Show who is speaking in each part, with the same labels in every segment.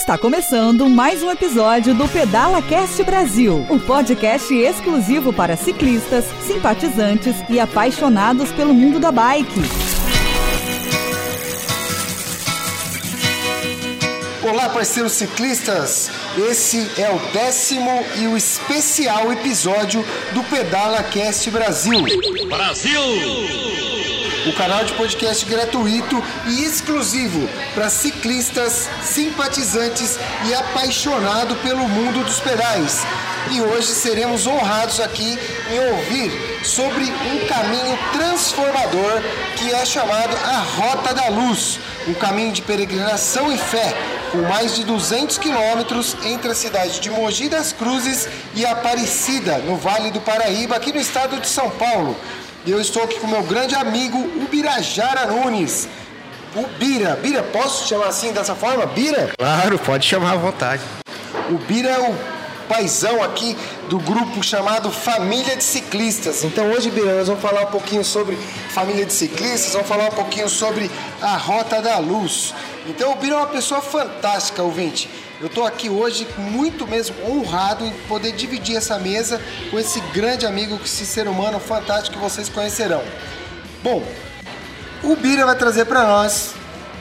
Speaker 1: Está começando mais um episódio do Pedala Cast Brasil, o um podcast exclusivo para ciclistas, simpatizantes e apaixonados pelo mundo da bike.
Speaker 2: Olá, parceiros ciclistas! Esse é o décimo e o especial episódio do Pedala Cast Brasil.
Speaker 3: Brasil!
Speaker 2: O canal de podcast gratuito e exclusivo para ciclistas, simpatizantes e apaixonado pelo mundo dos pedais. E hoje seremos honrados aqui em ouvir sobre um caminho transformador que é chamado a Rota da Luz, um caminho de peregrinação e fé, com mais de 200 quilômetros entre a cidade de Mogi das Cruzes e Aparecida, no Vale do Paraíba, aqui no estado de São Paulo. E eu estou aqui com meu grande amigo Ubirajara Nunes. O Bira. Bira, posso chamar assim dessa forma? Bira?
Speaker 4: Claro, pode chamar à vontade.
Speaker 2: O Bira é o paizão aqui do grupo chamado Família de Ciclistas. Então hoje, Bira, nós vamos falar um pouquinho sobre Família de Ciclistas, vamos falar um pouquinho sobre a Rota da Luz. Então o Bira é uma pessoa fantástica, ouvinte. Eu estou aqui hoje muito mesmo honrado em poder dividir essa mesa com esse grande amigo, com esse ser humano fantástico que vocês conhecerão. Bom, o Bira vai trazer para nós,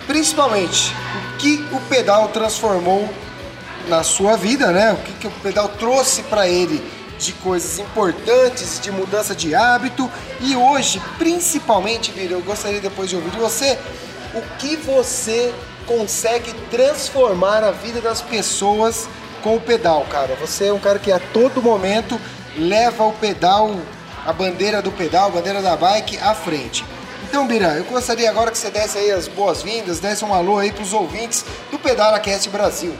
Speaker 2: principalmente, o que o pedal transformou na sua vida, né? O que, que o pedal trouxe para ele de coisas importantes, de mudança de hábito e hoje, principalmente, Bira, eu gostaria depois de ouvir de você o que você consegue transformar a vida das pessoas com o pedal, cara. Você é um cara que a todo momento leva o pedal, a bandeira do pedal, a bandeira da bike à frente. Então, Bira, eu gostaria agora que você desse aí as boas-vindas, desse um alô aí para os ouvintes do Pedalacast Brasil.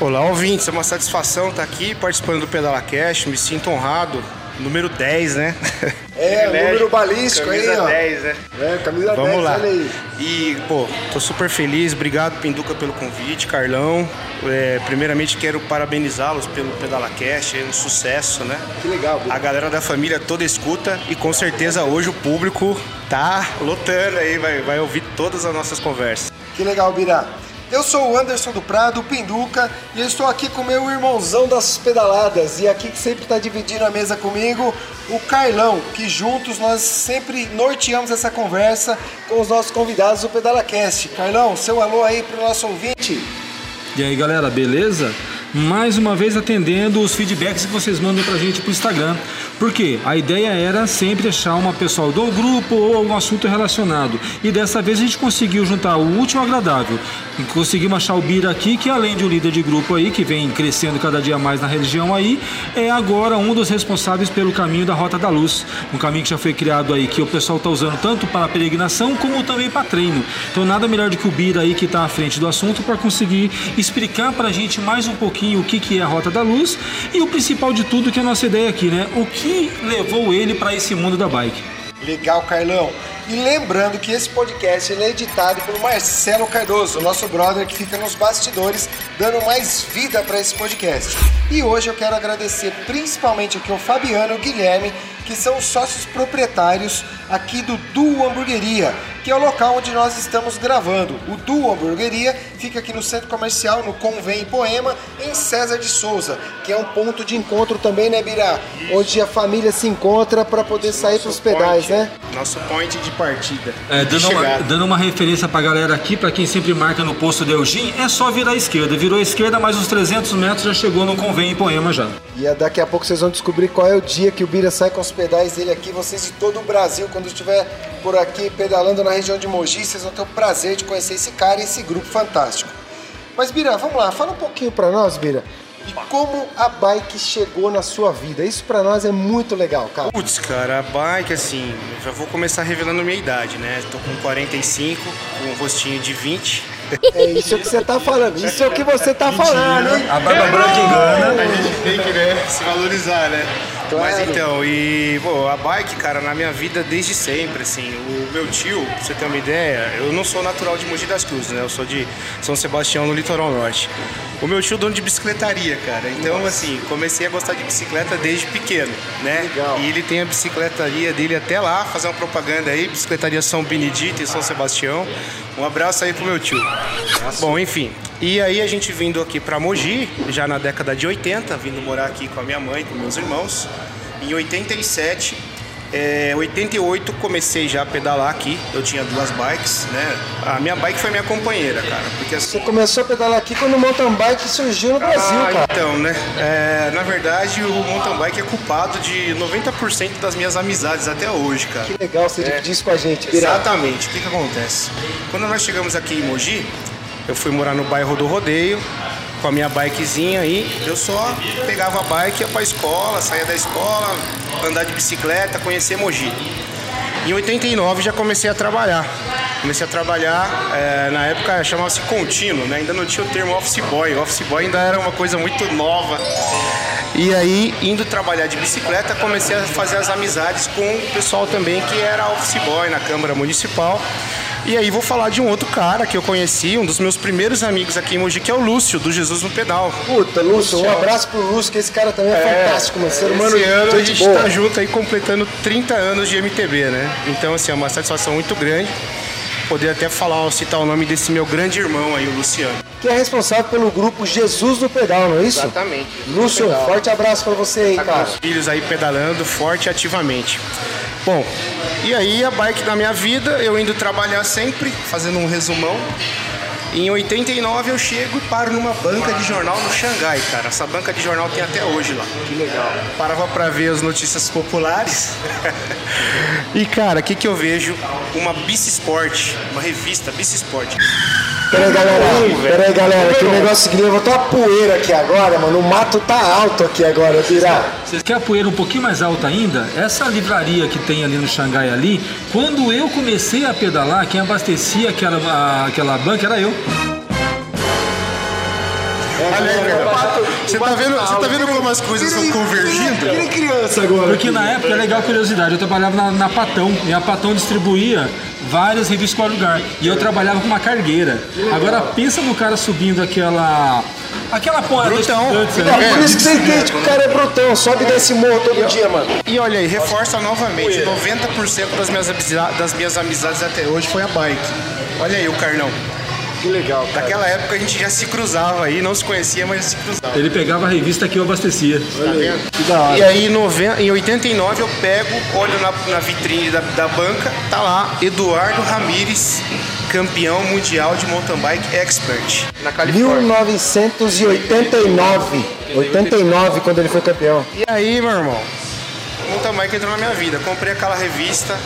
Speaker 4: Olá, ouvintes, é uma satisfação estar aqui participando do Pedalacast, me sinto honrado número 10, né?
Speaker 2: É, número balístico
Speaker 4: camisa
Speaker 2: aí, ó.
Speaker 4: 10, né?
Speaker 2: É, camisa
Speaker 4: Vamos
Speaker 2: 10,
Speaker 4: lá.
Speaker 2: olha aí.
Speaker 4: E, pô, tô super feliz. Obrigado, Pinduca, pelo convite, Carlão. É, primeiramente, quero parabenizá-los pelo PedalaCast, é um sucesso, né?
Speaker 2: Que legal, Bira.
Speaker 4: A galera da família toda escuta e com certeza hoje o público tá lotando aí, vai, vai ouvir todas as nossas conversas.
Speaker 2: Que legal, Bira. Eu sou o Anderson do Prado, Pinduca, e estou aqui com meu irmãozão das pedaladas, e aqui que sempre está dividindo a mesa comigo, o Carlão, que juntos nós sempre norteamos essa conversa com os nossos convidados do PedalaCast. Carlão, seu alô aí para o nosso ouvinte.
Speaker 5: E aí galera, beleza? Mais uma vez atendendo os feedbacks que vocês mandam pra gente pro Instagram. Porque a ideia era sempre achar uma pessoa do grupo ou algum assunto relacionado. E dessa vez a gente conseguiu juntar o último agradável. E conseguimos achar o Bira aqui, que além de um líder de grupo aí, que vem crescendo cada dia mais na religião aí, é agora um dos responsáveis pelo caminho da Rota da Luz. Um caminho que já foi criado aí, que o pessoal tá usando tanto para peregrinação como também para treino. Então nada melhor do que o Bira aí que está à frente do assunto para conseguir explicar pra gente mais um pouquinho o que, que é a Rota da Luz e o principal de tudo que é a nossa ideia aqui, né? O que levou ele para esse mundo da bike.
Speaker 2: Legal, Carlão. E lembrando que esse podcast é editado pelo Marcelo Cardoso, nosso brother que fica nos bastidores, dando mais vida para esse podcast. E hoje eu quero agradecer principalmente aqui ao Fabiano e ao Guilherme, que são os sócios proprietários aqui do Duo Hamburgueria, que é o local onde nós estamos gravando. O Duo Hamburgueria fica aqui no centro comercial, no Convém Poema, em César de Souza, que é um ponto de encontro também, né, Birá? Onde a família se encontra para poder sair para os pedais,
Speaker 4: point,
Speaker 2: né?
Speaker 4: Nosso point de partida.
Speaker 5: É, dando, uma, dando uma referência pra galera aqui, pra quem sempre marca no posto de Eugim, é só virar à esquerda. Virou à esquerda, mais uns 300 metros já chegou no Convém em Poema já.
Speaker 2: E daqui a pouco vocês vão descobrir qual é o dia que o Bira sai com os pedais dele aqui. Vocês de todo o Brasil, quando estiver por aqui pedalando na região de Mogi, vocês vão ter o prazer de conhecer esse cara e esse grupo fantástico. Mas Bira, vamos lá, fala um pouquinho pra nós, Bira, de como a bike chegou na sua vida. Isso pra nós é muito legal, cara.
Speaker 4: Putz, cara, a bike, assim, já vou começar revelando minha idade, né? Tô com 45, com um rostinho de 20.
Speaker 2: É isso que você tá falando, isso é o que você tá falando, hein?
Speaker 5: A barba branca engana.
Speaker 4: A gente tem que, né, se valorizar, né?
Speaker 2: Claro.
Speaker 4: Mas então, e, pô, a bike, cara, na minha vida desde sempre, assim, o meu tio, pra você ter uma ideia, eu não sou natural de Mogi das Cruzes, né? Eu sou de São Sebastião, no litoral norte. O meu tio é dono de bicicletaria, cara. Então, assim, comecei a gostar de bicicleta desde pequeno, né?
Speaker 2: Legal.
Speaker 4: E ele tem a bicicletaria dele até lá, fazer uma propaganda aí, bicicletaria São Benedito em São Sebastião. Um abraço aí pro meu tio. Bom, enfim, E aí a gente vindo aqui para Mogi, já na década de 80, vindo morar aqui com a minha mãe, com meus irmãos. Em 87, é, 88 comecei já a pedalar aqui. Eu tinha duas bikes, né? A minha bike foi minha companheira, cara. Porque assim,
Speaker 2: Você começou a pedalar aqui quando o mountain bike surgiu no Brasil,
Speaker 4: ah,
Speaker 2: cara.
Speaker 4: Então, né? É, na verdade, o mountain bike é culpado de 90% das minhas amizades até hoje, cara.
Speaker 2: Que legal você dividir isso com a gente, Bira.
Speaker 4: Exatamente. O que, que acontece? Quando nós chegamos aqui em Mogi, eu fui morar no bairro do Rodeio com a minha bikezinha aí. Eu só pegava a bike, ia pra escola, saía da escola, andar de bicicleta, conhecer Mogi. Em 89 já comecei a trabalhar. Comecei a trabalhar, é, na época chamava-se contínuo, né? ainda não tinha o termo office boy. Office boy ainda era uma coisa muito nova. E aí, indo trabalhar de bicicleta, comecei a fazer as amizades com o pessoal também que era office boy na Câmara Municipal. E aí vou falar de um outro cara que eu conheci, um dos meus primeiros amigos aqui em Mogi, que é o Lúcio, do Jesus no Pedal.
Speaker 2: Puta, Lúcio, um abraço pro Lúcio, que esse cara também é, fantástico, mano. Ser humano
Speaker 4: Esse ano a
Speaker 2: gente boa.
Speaker 4: tá junto aí completando 30 anos de MTB, né? Então, assim, é uma satisfação muito grande poder até falar, citar o nome desse meu grande irmão aí, o Luciano.
Speaker 2: Que é responsável pelo grupo Jesus no Pedal, não é isso?
Speaker 4: Exatamente.
Speaker 2: Lúcio, forte abraço pra você aí,
Speaker 4: Tá com
Speaker 2: cara.
Speaker 4: os filhos aí pedalando forte e ativamente. Bom, e aí a bike da minha vida, eu indo trabalhar sempre, fazendo um resumão. Em 89 eu chego e paro numa banca de jornal no Xangai, cara. Essa banca de jornal tem até hoje lá. Que legal. Parava pra ver as notícias populares. e cara, o que que eu vejo? Uma Bici Sport, uma revista Bici Sport.
Speaker 2: Pera aí, galera. Pera aí, galera. Que negócio eu vou uma poeira aqui agora, mano. O mato tá alto aqui agora, Bira.
Speaker 5: Vocês querem a poeira um pouquinho mais alta ainda? Essa livraria que tem ali no Xangai ali, quando eu comecei a pedalar, quem abastecia aquela, a- aquela banca era eu.
Speaker 4: Olha aí, cara. Você tá vendo, você tá vendo como as coisas estão convergindo?
Speaker 2: Que nem criança agora.
Speaker 5: Porque na época, é legal curiosidade, eu trabalhava na, na Patão, e a Patão distribuía várias revistas para lugar. E eu trabalhava com uma cargueira. Agora pensa no cara subindo aquela. aquela porra dos
Speaker 4: Brutão.
Speaker 5: estudantes,
Speaker 2: É por isso que você entende que o cara é brutão, sobe desse morro todo dia, mano.
Speaker 4: E olha aí, reforça novamente, 90% das minhas, amizades, das minhas amizades até hoje foi a bike. Olha aí o Carnão.
Speaker 2: Que legal, cara.
Speaker 4: Naquela época a gente já se cruzava aí, não se conhecia, mas já se cruzava.
Speaker 5: Ele pegava a revista que eu abastecia.
Speaker 4: Tá vendo?
Speaker 2: Que da hora.
Speaker 4: E aí em, noven- em 89 eu pego, olho na, na vitrine da, da banca, tá lá Eduardo Ramires, campeão mundial de mountain bike expert. Na
Speaker 2: 1989. 89, quando ele foi campeão.
Speaker 4: E aí, meu irmão, o mountain bike entrou na minha vida. Comprei aquela revista.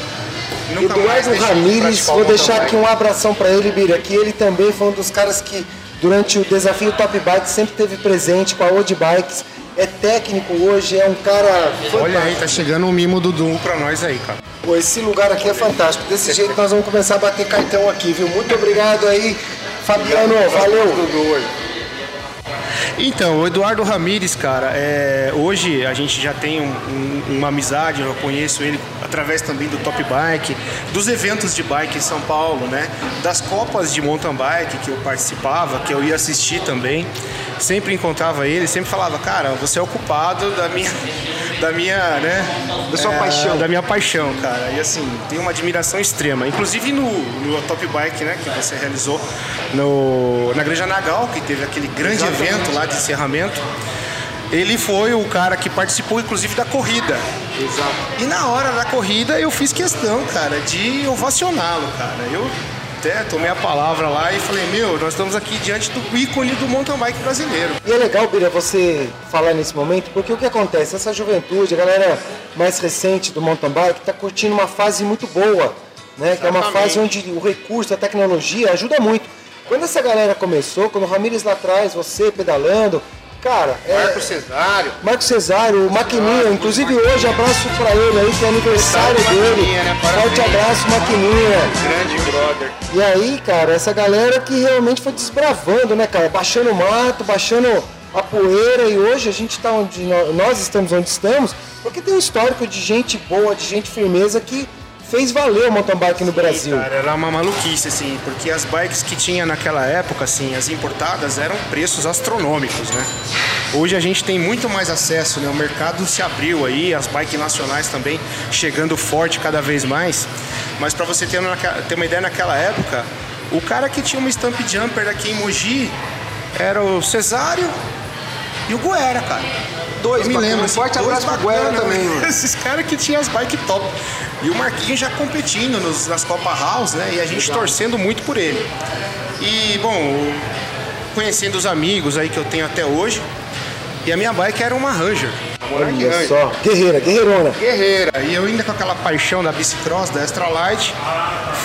Speaker 2: Eduardo Ramires, vou deixar aqui um abração pra ele, Bira, que ele também foi um dos caras que, durante o desafio Top Bike, sempre teve presente com a Old Bikes. É técnico hoje, é um cara.
Speaker 4: Olha aí, tá chegando um mimo do Dum pra nós aí, cara.
Speaker 2: Pô, esse lugar aqui é fantástico. Desse jeito nós vamos começar a bater cartão aqui, viu? Muito obrigado aí, Fabiano. Valeu.
Speaker 4: Então, o Eduardo Ramires, cara, é, hoje a gente já tem um- um- uma amizade, eu conheço ele através também do Top Bike, dos eventos de bike em São Paulo, né? Das copas de mountain bike que eu participava, que eu ia assistir também. Sempre encontrava ele, sempre falava, cara, você é o culpado da minha, da minha, né?
Speaker 2: Da sua
Speaker 4: é,
Speaker 2: paixão.
Speaker 4: Da minha paixão, cara. E assim, tenho uma admiração extrema. Inclusive no, no Top Bike, né, que você realizou no, na Igreja Nagal, que teve aquele grande evento lá de encerramento. Ele foi o cara que participou, inclusive, da corrida.
Speaker 2: Exato.
Speaker 4: E na hora da corrida eu fiz questão, cara, de ovacioná-lo, cara. Eu até tomei a palavra lá e falei, meu, nós estamos aqui diante do ícone do mountain bike brasileiro.
Speaker 2: E é legal, Bira, você falar nesse momento, porque o que acontece? Essa juventude, a galera mais recente do mountain bike, está curtindo uma fase muito boa, né? Que é uma fase onde o recurso, a tecnologia ajuda muito. Quando essa galera começou, quando o Ramires lá atrás, você pedalando, cara, é...
Speaker 4: Cesário.
Speaker 2: Marco Cesário, o Maquininha, inclusive hoje abraço pra ele aí, que é aniversário dele.
Speaker 4: Né?
Speaker 2: Forte abraço, Maquininha.
Speaker 4: Grande brother.
Speaker 2: E aí, cara, essa galera que realmente foi desbravando, né, cara? Baixando o mato, baixando a poeira e hoje a gente tá onde nó- nós estamos onde estamos, porque tem um histórico de gente boa, de gente firmeza que fez valer o mountain bike no Brasil.
Speaker 4: Cara, era uma maluquice, assim, porque as bikes que tinha naquela época, assim, as importadas, eram preços astronômicos, né? Hoje a gente tem muito mais acesso, né? O mercado se abriu aí, as bikes nacionais também chegando forte cada vez mais. Mas para você ter uma, ter uma ideia, naquela época, o cara que tinha uma Stamp Jumper aqui em Mogi, era o Cesário e o Guera, cara.
Speaker 2: Dois,
Speaker 4: Eu me
Speaker 2: bacana.
Speaker 4: lembro. Assim,
Speaker 2: forte abraço pro Guera também,
Speaker 4: né?
Speaker 2: mano.
Speaker 4: Esses caras que tinham as bikes top. E o Marquinhos já competindo nos- nas Copa House, né? E a gente torcendo muito por ele. E, bom, conhecendo os amigos aí que eu tenho até hoje. E a minha bike era uma Ranger.
Speaker 2: Olha
Speaker 4: Ranger.
Speaker 2: só, guerreira, guerreirona.
Speaker 4: Guerreira. E eu ainda com aquela paixão da bicicross, da Extra Light,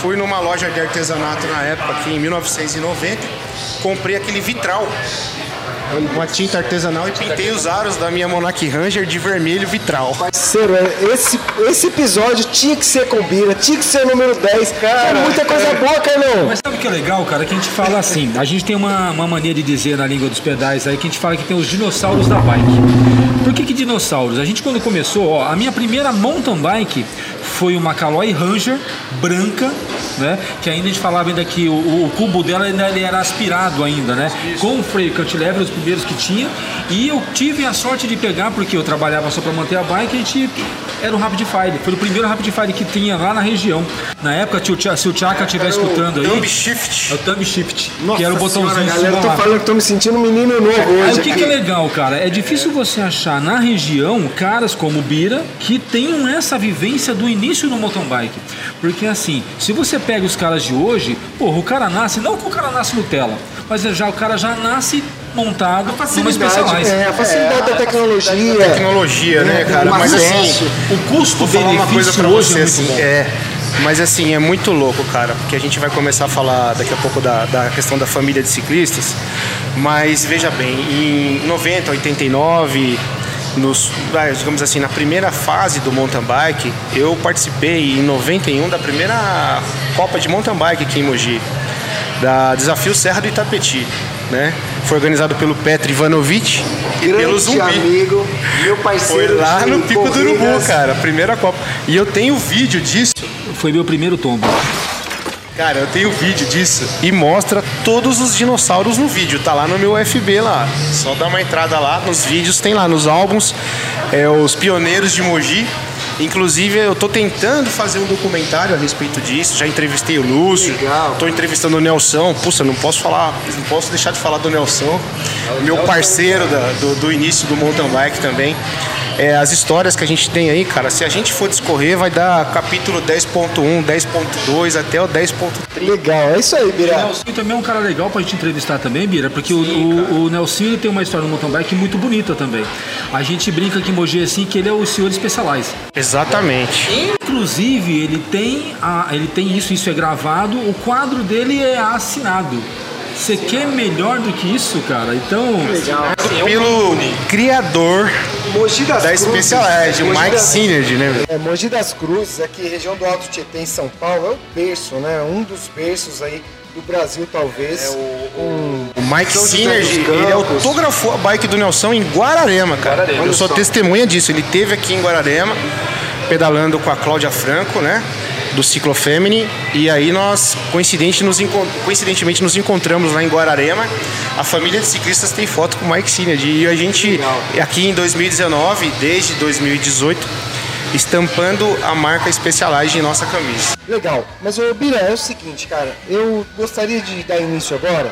Speaker 4: fui numa loja de artesanato na época, aqui em 1990, comprei aquele vitral. Uma tinta artesanal e pintei os aros da minha Monarch Ranger de vermelho vitral.
Speaker 2: Parceiro, é, esse, esse episódio tinha que ser com Bira, tinha que ser o número 10. Cara, muita coisa boa, Carlão.
Speaker 5: Mas sabe o que é legal, cara? Que a gente fala assim, a gente tem uma, uma mania de dizer na língua dos pedais aí que a gente fala que tem os dinossauros da bike. Por que, que dinossauros? A gente quando começou, ó, a minha primeira mountain bike foi uma Caloi Ranger branca, né? Que ainda a gente falava ainda que o, o cubo dela ainda ele era aspirado ainda, né? Com o freio cantilever, os primeiros que tinha. E eu tive a sorte de pegar, porque eu trabalhava só para manter a bike, a gente era o Rapid Fire. Foi o primeiro Rapid Fire que tinha lá na região. Na época, se o Tchaka estiver escutando aí.
Speaker 4: Thumb
Speaker 5: É
Speaker 4: Shift.
Speaker 5: o Thumb Shift, que era o botãozinho
Speaker 2: Senhora, galera, eu tô falando que tô me sentindo um menino novo
Speaker 5: Aí
Speaker 2: hoje.
Speaker 5: o que, que é legal, cara? É difícil você achar na região caras como o Bira que tenham essa vivência do início no mountain bike. Porque assim, se você pega os caras de hoje, porra, o cara nasce, não que o cara nasce Nutella, mas já, o cara já nasce montado numa
Speaker 2: Facilidade,
Speaker 5: Specialized.
Speaker 2: é, a facilidade da tecnologia.
Speaker 4: Tecnologia, né, cara?
Speaker 2: o
Speaker 4: Mas
Speaker 2: acesso.
Speaker 4: assim,
Speaker 5: O
Speaker 4: Vou falar uma coisa
Speaker 5: custo-benefício
Speaker 4: pra
Speaker 5: hoje
Speaker 4: você,
Speaker 5: é muito
Speaker 4: assim,
Speaker 5: bom.
Speaker 4: é. Mas assim, é muito louco, cara, porque a gente vai começar a falar daqui a pouco da, da questão da família de ciclistas. Mas veja bem, em 90, 89, nos, digamos assim, na primeira fase do mountain bike, eu participei em 91 da primeira Copa de Mountain Bike aqui em Mogi, da Desafio Serra do Itapetí, né? Foi organizado pelo Petr Ivanovic e pelo Zumbi.
Speaker 2: amigo, meu
Speaker 4: Foi
Speaker 2: parceiro.
Speaker 4: lá
Speaker 2: de
Speaker 4: no Pico do
Speaker 2: corridas.
Speaker 4: Urubu, cara, a primeira Copa. E eu tenho vídeo disso.
Speaker 5: Foi meu primeiro tombo.
Speaker 4: Cara, eu tenho vídeo disso e mostra todos os dinossauros no vídeo. Tá lá no meu FB lá. Só dá uma entrada lá nos vídeos, tem lá nos álbuns. É, os pioneiros de Mogi. Inclusive, eu tô tentando fazer um documentário a respeito disso. Já entrevistei o Lúcio.
Speaker 2: Legal.
Speaker 4: Tô entrevistando o Nelson. Puxa, não posso falar, não posso deixar de falar do Nelson. Meu parceiro da- do, do início do mountain bike também. É, as histórias que a gente tem aí, cara, se a gente for discorrer, vai dar capítulo 10.1, 10.2 até o 10.3.
Speaker 2: Legal, é isso aí,
Speaker 5: O
Speaker 2: Bira.
Speaker 5: Nelson também é um cara legal pra gente entrevistar também, Bira, porque o, o, o Nelson ele tem uma história no mountain bike muito bonita também. A gente brinca aqui em Mogi assim que ele é o senhor Specialized.
Speaker 4: Exatamente.
Speaker 5: Inclusive, ele tem, a, ele tem isso, isso é gravado, o quadro dele é assinado. Você quer melhor do que isso, cara? Então.
Speaker 2: Legal.
Speaker 4: Pelo criador
Speaker 2: Mogi das
Speaker 4: da
Speaker 2: Cruzes.
Speaker 4: Specialized, o Mike
Speaker 2: das-
Speaker 4: Synergy, né? velho?
Speaker 2: É, Mogi das Cruzes, aqui região do Alto Tietê, em São Paulo, é o berço, né? Um dos berços aí do Brasil, talvez. um...
Speaker 4: O Mike
Speaker 2: São José
Speaker 4: Synergy, ele autografou a bike do Nelson em Guararema, cara. Eu sou testemunha disso. Ele teve aqui em Guararema, pedalando com a Cláudia Franco, né? Do Ciclo Femini. E aí nós, coincidente, nos coincidentemente, nos encontramos lá em Guararema. A família de ciclistas tem foto com o Mike Synergy. E a gente, aqui em 2019, desde 2018, estampando a marca Specialized em nossa camisa.
Speaker 2: Legal, mas o Bira, é o seguinte, cara, eu gostaria de dar início agora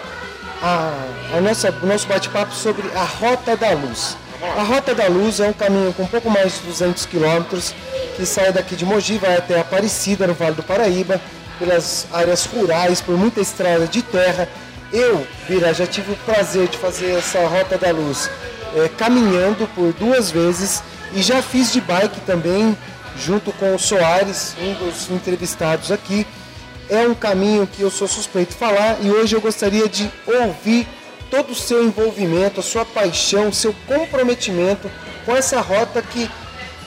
Speaker 2: a, a nossa, o nosso bate-papo sobre a Rota da Luz. A Rota da Luz é um caminho com um pouco mais de 200 quilômetros que sai daqui de Mogi, vai até Aparecida, no Vale do Paraíba, pelas áreas rurais, por muita estrada de terra. Eu, Bira, já tive o prazer de fazer essa Rota da Luz eh, caminhando por duas vezes e já fiz de bike também, junto com o Soares, um dos entrevistados aqui. É um caminho que eu sou suspeito falar e hoje eu gostaria de ouvir todo o seu envolvimento, a sua paixão, o seu comprometimento com essa rota que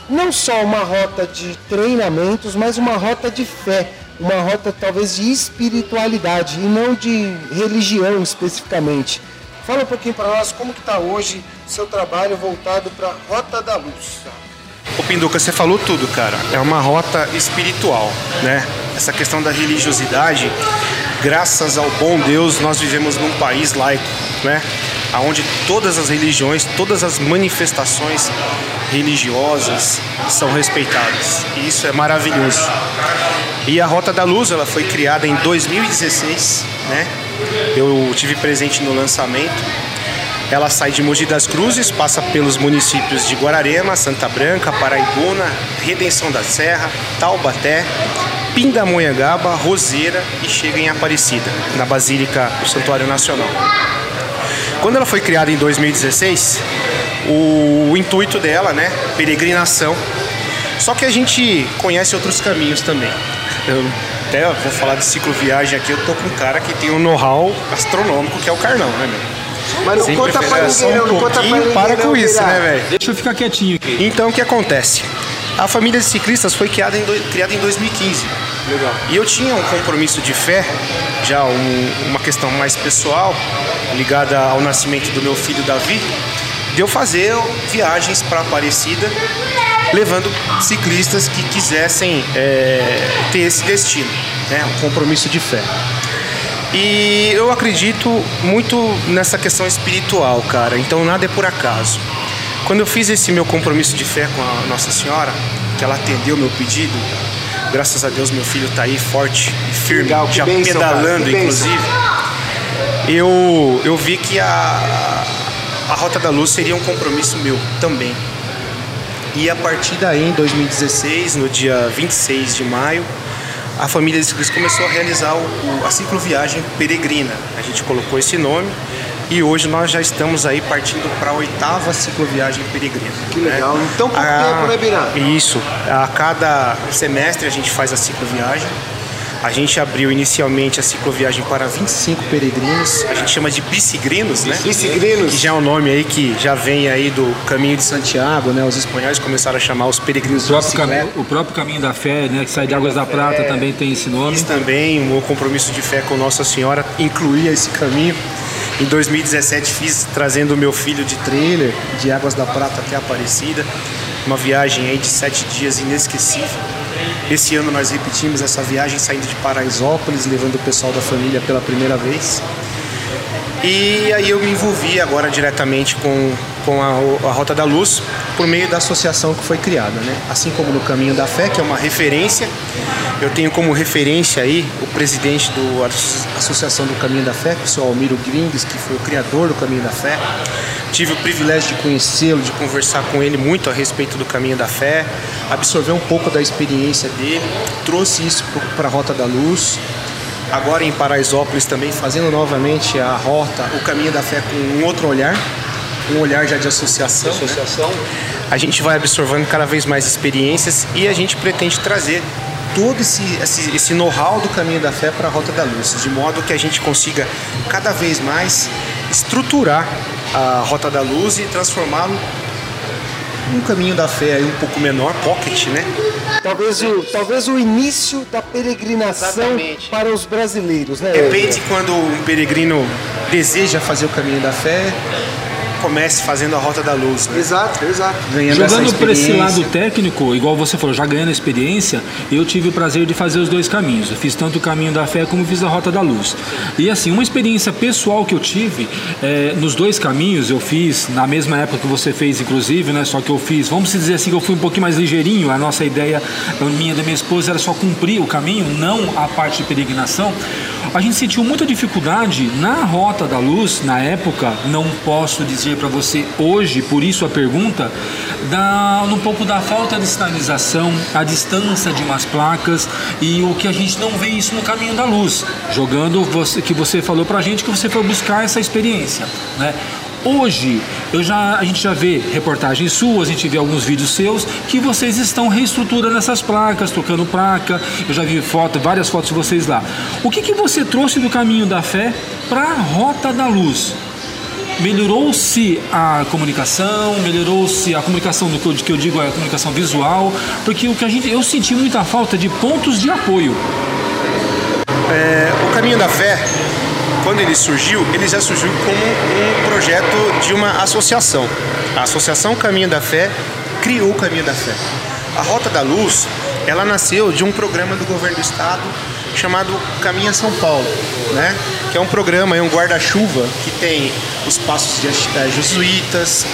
Speaker 2: não só uma rota de treinamentos, mas uma rota de fé, uma rota talvez de espiritualidade e não de religião especificamente. Fala um pouquinho para nós como que está hoje seu trabalho voltado para a Rota da Luz.
Speaker 4: Ô Pinduca, você falou tudo, cara. É uma rota espiritual, né? Essa questão da religiosidade, graças ao bom Deus, nós vivemos num país laico, né? Onde todas as religiões, todas as manifestações religiosas são respeitadas. E isso é maravilhoso. E a Rota da Luz, ela foi criada em 2016, né? Eu tive presente no lançamento. Ela sai de Mogi das Cruzes, passa pelos municípios de Guararema, Santa Branca, Paraibuna, Redenção da Serra, Taubaté, Pindamonhangaba, Roseira e chega em Aparecida, na Basílica do Santuário Nacional. Quando ela foi criada em 2016, o, intuito dela, né, peregrinação. Só que a gente conhece outros caminhos também. Eu até vou falar de cicloviagem aqui, eu tô com um cara que tem um know-how astronômico que é o Carnão, né, meu?
Speaker 2: Mas não
Speaker 4: Sem
Speaker 2: conta pra ninguém, não, não
Speaker 4: um
Speaker 2: conta pra ninguém.
Speaker 4: Para
Speaker 2: não,
Speaker 4: com isso,
Speaker 2: Birá.
Speaker 4: né, velho?
Speaker 5: Deixa eu ficar quietinho aqui.
Speaker 4: Então o que acontece? A família de ciclistas foi criada em, criada em 2015.
Speaker 2: Legal.
Speaker 4: E eu tinha um compromisso de fé, já um- uma questão mais pessoal, ligada ao nascimento do meu filho Davi, de eu fazer viagens para Aparecida, levando ciclistas que quisessem é, ter esse destino, né? um compromisso de fé. E eu acredito muito nessa questão espiritual, cara. Então nada é por acaso. Quando eu fiz esse meu compromisso de fé com a Nossa Senhora, que ela atendeu meu pedido, graças a Deus meu filho tá aí forte e firme,
Speaker 2: Legal,
Speaker 4: já pedalando inclusive. Eu, eu vi que a, a Rota da Luz seria um compromisso meu também. E a partir daí, em 2016, no dia 26 de maio, a família de ciclistas começou a realizar o, a cicloviagem peregrina. A gente colocou esse nome e hoje nós já estamos aí partindo para a oitava cicloviagem peregrina.
Speaker 2: Que legal.
Speaker 4: né?
Speaker 2: Em tão pouco
Speaker 4: A-
Speaker 2: tempo, né, Birá?
Speaker 4: Isso. A cada semestre a gente faz a cicloviagem. A gente abriu inicialmente a cicloviagem para 25 peregrinos. A gente chama de bicigrinos, né?
Speaker 2: Bicigrinos.
Speaker 4: Que já é um nome aí que já vem aí do caminho de Santiago, né? Os espanhóis começaram a chamar os peregrinos
Speaker 5: O próprio, caminho, o próprio caminho da fé, né, que sai de Águas da Prata, também tem esse nome.
Speaker 4: Fiz também o meu compromisso de fé com Nossa Senhora, incluía esse caminho. Em 2017 fiz trazendo o meu filho de trailer de Águas da Prata até Aparecida. Uma viagem aí de sete dias inesquecível. Esse ano nós repetimos essa viagem saindo de Paraisópolis, levando o pessoal da família pela primeira vez. E aí eu me envolvi agora diretamente com, com a, a Rota da Luz por meio da associação que foi criada, né? Assim como no Caminho da Fé, que é uma referência, eu tenho como referência aí o presidente da Associação do Caminho da Fé, que é o seu Almiro Gringues, que foi o criador do Caminho da Fé. Tive o privilégio de conhecê-lo, de conversar com ele muito a respeito do Caminho da Fé, absorver um pouco da experiência dele, trouxe isso para a Rota da Luz, agora em Paraisópolis também, fazendo novamente a rota, o caminho da fé com um outro olhar, um olhar já de associação. né? A gente vai absorvendo cada vez mais experiências e a gente pretende trazer todo esse, esse, esse know-how do caminho da fé para a Rota da Luz, de modo que a gente consiga cada vez mais estruturar a Rota da Luz e transformá-lo num caminho da fé aí um pouco menor, pocket, né?
Speaker 2: Talvez o, talvez o início da peregrinação
Speaker 4: Exatamente.
Speaker 2: para os brasileiros, né?
Speaker 4: De repente, quando um peregrino deseja fazer o caminho da fé, comece fazendo a rota da luz, né?
Speaker 2: Exato, exato.
Speaker 4: Ganhando
Speaker 5: Jogando por esse lado técnico, igual você falou, já ganhando experiência, eu tive o prazer de fazer os dois caminhos. Eu fiz tanto o caminho da fé como fiz a rota da luz. E assim, uma experiência pessoal que eu tive é, nos dois caminhos, eu fiz na mesma época que você fez, inclusive, né? Só que eu fiz, vamos dizer assim, que eu fui um pouquinho mais ligeirinho. A nossa ideia, a minha e da minha esposa, era só cumprir o caminho, não a parte de peregrinação. A gente sentiu muita dificuldade na rota da luz, na época, não posso dizer para você hoje, por isso a pergunta, da, um pouco da falta de sinalização, a distância de umas placas e o que a gente não vê isso no caminho da luz, jogando você que você falou pra gente que você foi buscar essa experiência, né? Hoje, eu já, a gente já vê reportagens suas, a gente vê alguns vídeos seus que vocês estão reestruturando essas placas, trocando placa. Eu já vi foto, várias fotos de vocês lá. O que, que você trouxe do caminho da fé para a rota da luz? Melhorou-se a comunicação, melhorou-se a comunicação do que eu, digo é a comunicação visual, porque o que a gente eu senti muita falta de pontos de apoio.
Speaker 4: É, o Caminho da Fé, quando ele surgiu, ele já surgiu como um projeto de uma associação. A Associação Caminho da Fé criou o Caminho da Fé. A Rota da Luz, ela nasceu de um programa do governo do estado chamado Caminha São Paulo, né? Que é um programa, é um guarda-chuva que tem os passos de eh, jesuítas,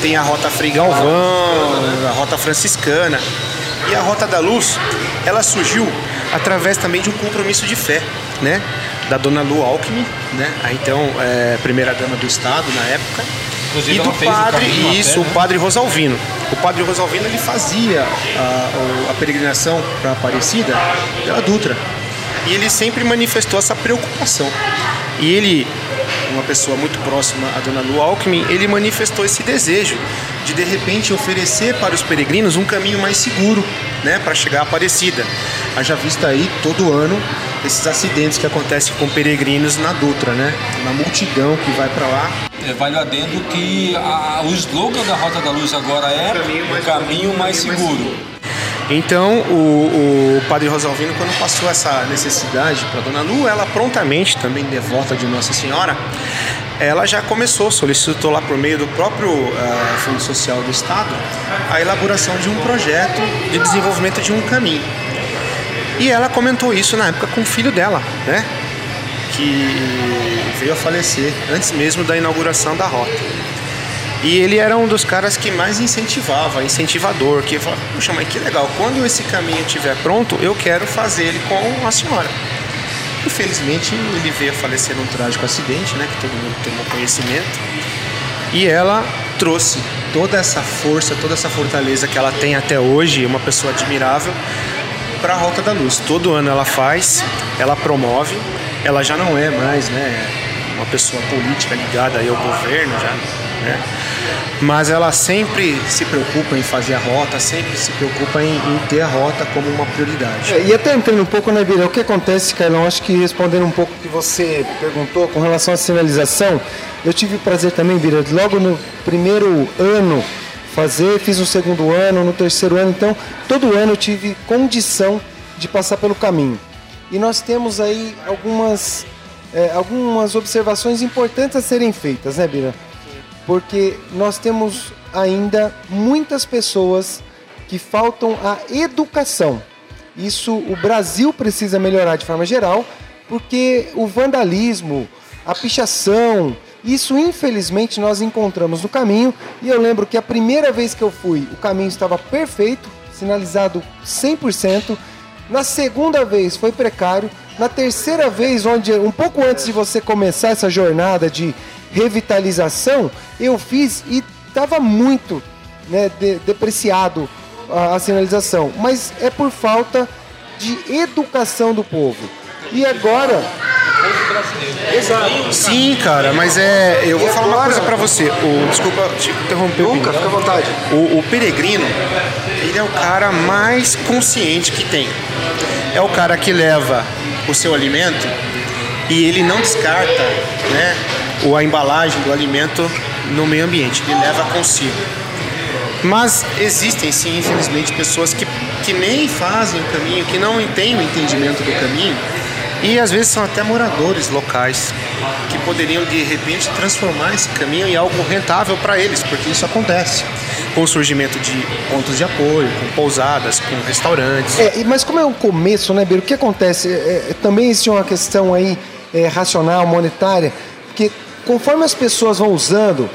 Speaker 4: tem a Rota Frei Galvão, a Rota Franciscana. E a Rota da Luz, ela surgiu através também de um compromisso de fé, né? Da dona Lu Alckmin, né? A então é, primeira dama do estado na época.
Speaker 5: Inclusive,
Speaker 4: e do
Speaker 5: o
Speaker 4: padre,
Speaker 5: caminho
Speaker 4: isso,
Speaker 5: até,
Speaker 4: o
Speaker 5: né?
Speaker 4: padre Rosalvino. O padre Rosalvino ele fazia a, o- a peregrinação para Aparecida pela Dutra. E ele sempre manifestou essa preocupação. E ele, uma pessoa muito próxima à dona Lu Alckmin, ele manifestou esse desejo de de repente oferecer para os peregrinos um caminho mais seguro, né, para chegar a Aparecida. Haja vista aí todo ano esses acidentes que acontecem com peregrinos na Dutra, né? Uma multidão que vai para lá
Speaker 5: É, vale o adendo que a- o slogan da Rota da Luz agora é o caminho mais seguro.
Speaker 4: Então, o, o padre Rosalvino, quando passou essa necessidade para Dona Lu, ela prontamente, também devota de Nossa Senhora, ela já começou, solicitou lá por meio do próprio ah, Fundo Social do Estado, a elaboração de um projeto de desenvolvimento de um caminho. E ela comentou isso na época com o filho dela, né? Que veio a falecer antes mesmo da inauguração da rota. E ele era um dos caras que mais incentivava, incentivador, que falava, puxa, mas que legal, quando esse caminho estiver pronto, eu quero fazer ele com a senhora. Infelizmente, ele veio a falecer num trágico acidente, né, que todo mundo tomou conhecimento. E ela trouxe toda essa força, toda essa fortaleza que ela tem até hoje, uma pessoa admirável, para a Rota da Luz. Todo ano ela faz, ela promove, ela já não é mais, né, uma pessoa política ligada aí ao governo já, né? Mas ela sempre se preocupa em fazer a rota, sempre se preocupa em, em ter a rota como uma prioridade.
Speaker 2: É, e até entrando um pouco, né, Bira, o que acontece, Carlão, acho que respondendo um pouco o que você perguntou com relação à sinalização, eu tive o prazer também, de logo no primeiro ano fazer, fiz o segundo ano, no terceiro ano, então todo ano eu tive condição de passar pelo caminho. E nós temos aí algumas, é, algumas observações importantes a serem feitas, né, Bira? Porque nós temos ainda muitas pessoas que faltam a educação. Isso o Brasil precisa melhorar de forma geral, porque o vandalismo, a pichação, isso infelizmente nós encontramos no caminho. E eu lembro que a primeira vez que eu fui, o caminho estava perfeito, sinalizado 100%. Na segunda vez foi precário. Na terceira vez, onde um pouco antes de você começar essa jornada de revitalização, eu fiz e estava muito né, de- depreciado a, a sinalização. Mas é por falta de educação do povo. E agora. Exato.
Speaker 4: Sim, cara, mas é. Eu vou falar uma coisa pra você. O, desculpa te interromper.
Speaker 2: Nunca, fica à vontade.
Speaker 4: O, o peregrino, ele é o cara mais consciente que tem. É o cara que leva o seu alimento e ele não descarta né, o- a embalagem do alimento no meio ambiente, ele leva consigo. Mas existem sim, infelizmente, pessoas que, que nem fazem o caminho, que não têm o entendimento do caminho e às vezes são até moradores locais que poderiam de repente transformar esse caminho em algo rentável para eles, porque isso acontece com o surgimento de pontos de apoio, com pousadas, com restaurantes.
Speaker 2: É, mas como é o começo, né, Biro? O que acontece? É, é, também existe uma questão aí é, racional, monetária, porque conforme as pessoas vão usando,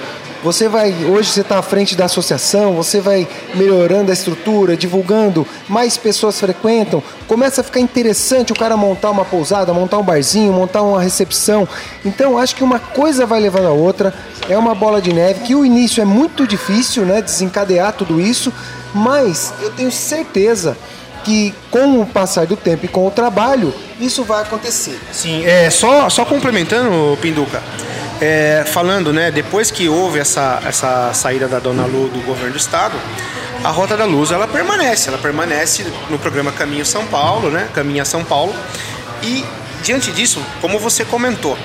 Speaker 2: você vai, hoje você está à frente da associação, você vai melhorando a estrutura, divulgando, mais pessoas frequentam, começa a ficar interessante o cara montar uma pousada, montar um barzinho, montar uma recepção. Então acho que uma coisa vai levando a outra, é uma bola de neve, que o início é muito difícil, né, desencadear tudo isso, mas eu tenho certeza que com o passar do tempo e com o trabalho, isso vai acontecer.
Speaker 4: Sim, é, só, só complementando, Pinduca, é, falando, né, depois que houve essa, essa saída da Dona Lu do governo do estado, a Rota da Luz ela permanece, ela permanece no programa Caminho São Paulo, né, Caminha São Paulo, e diante disso, como você comentou,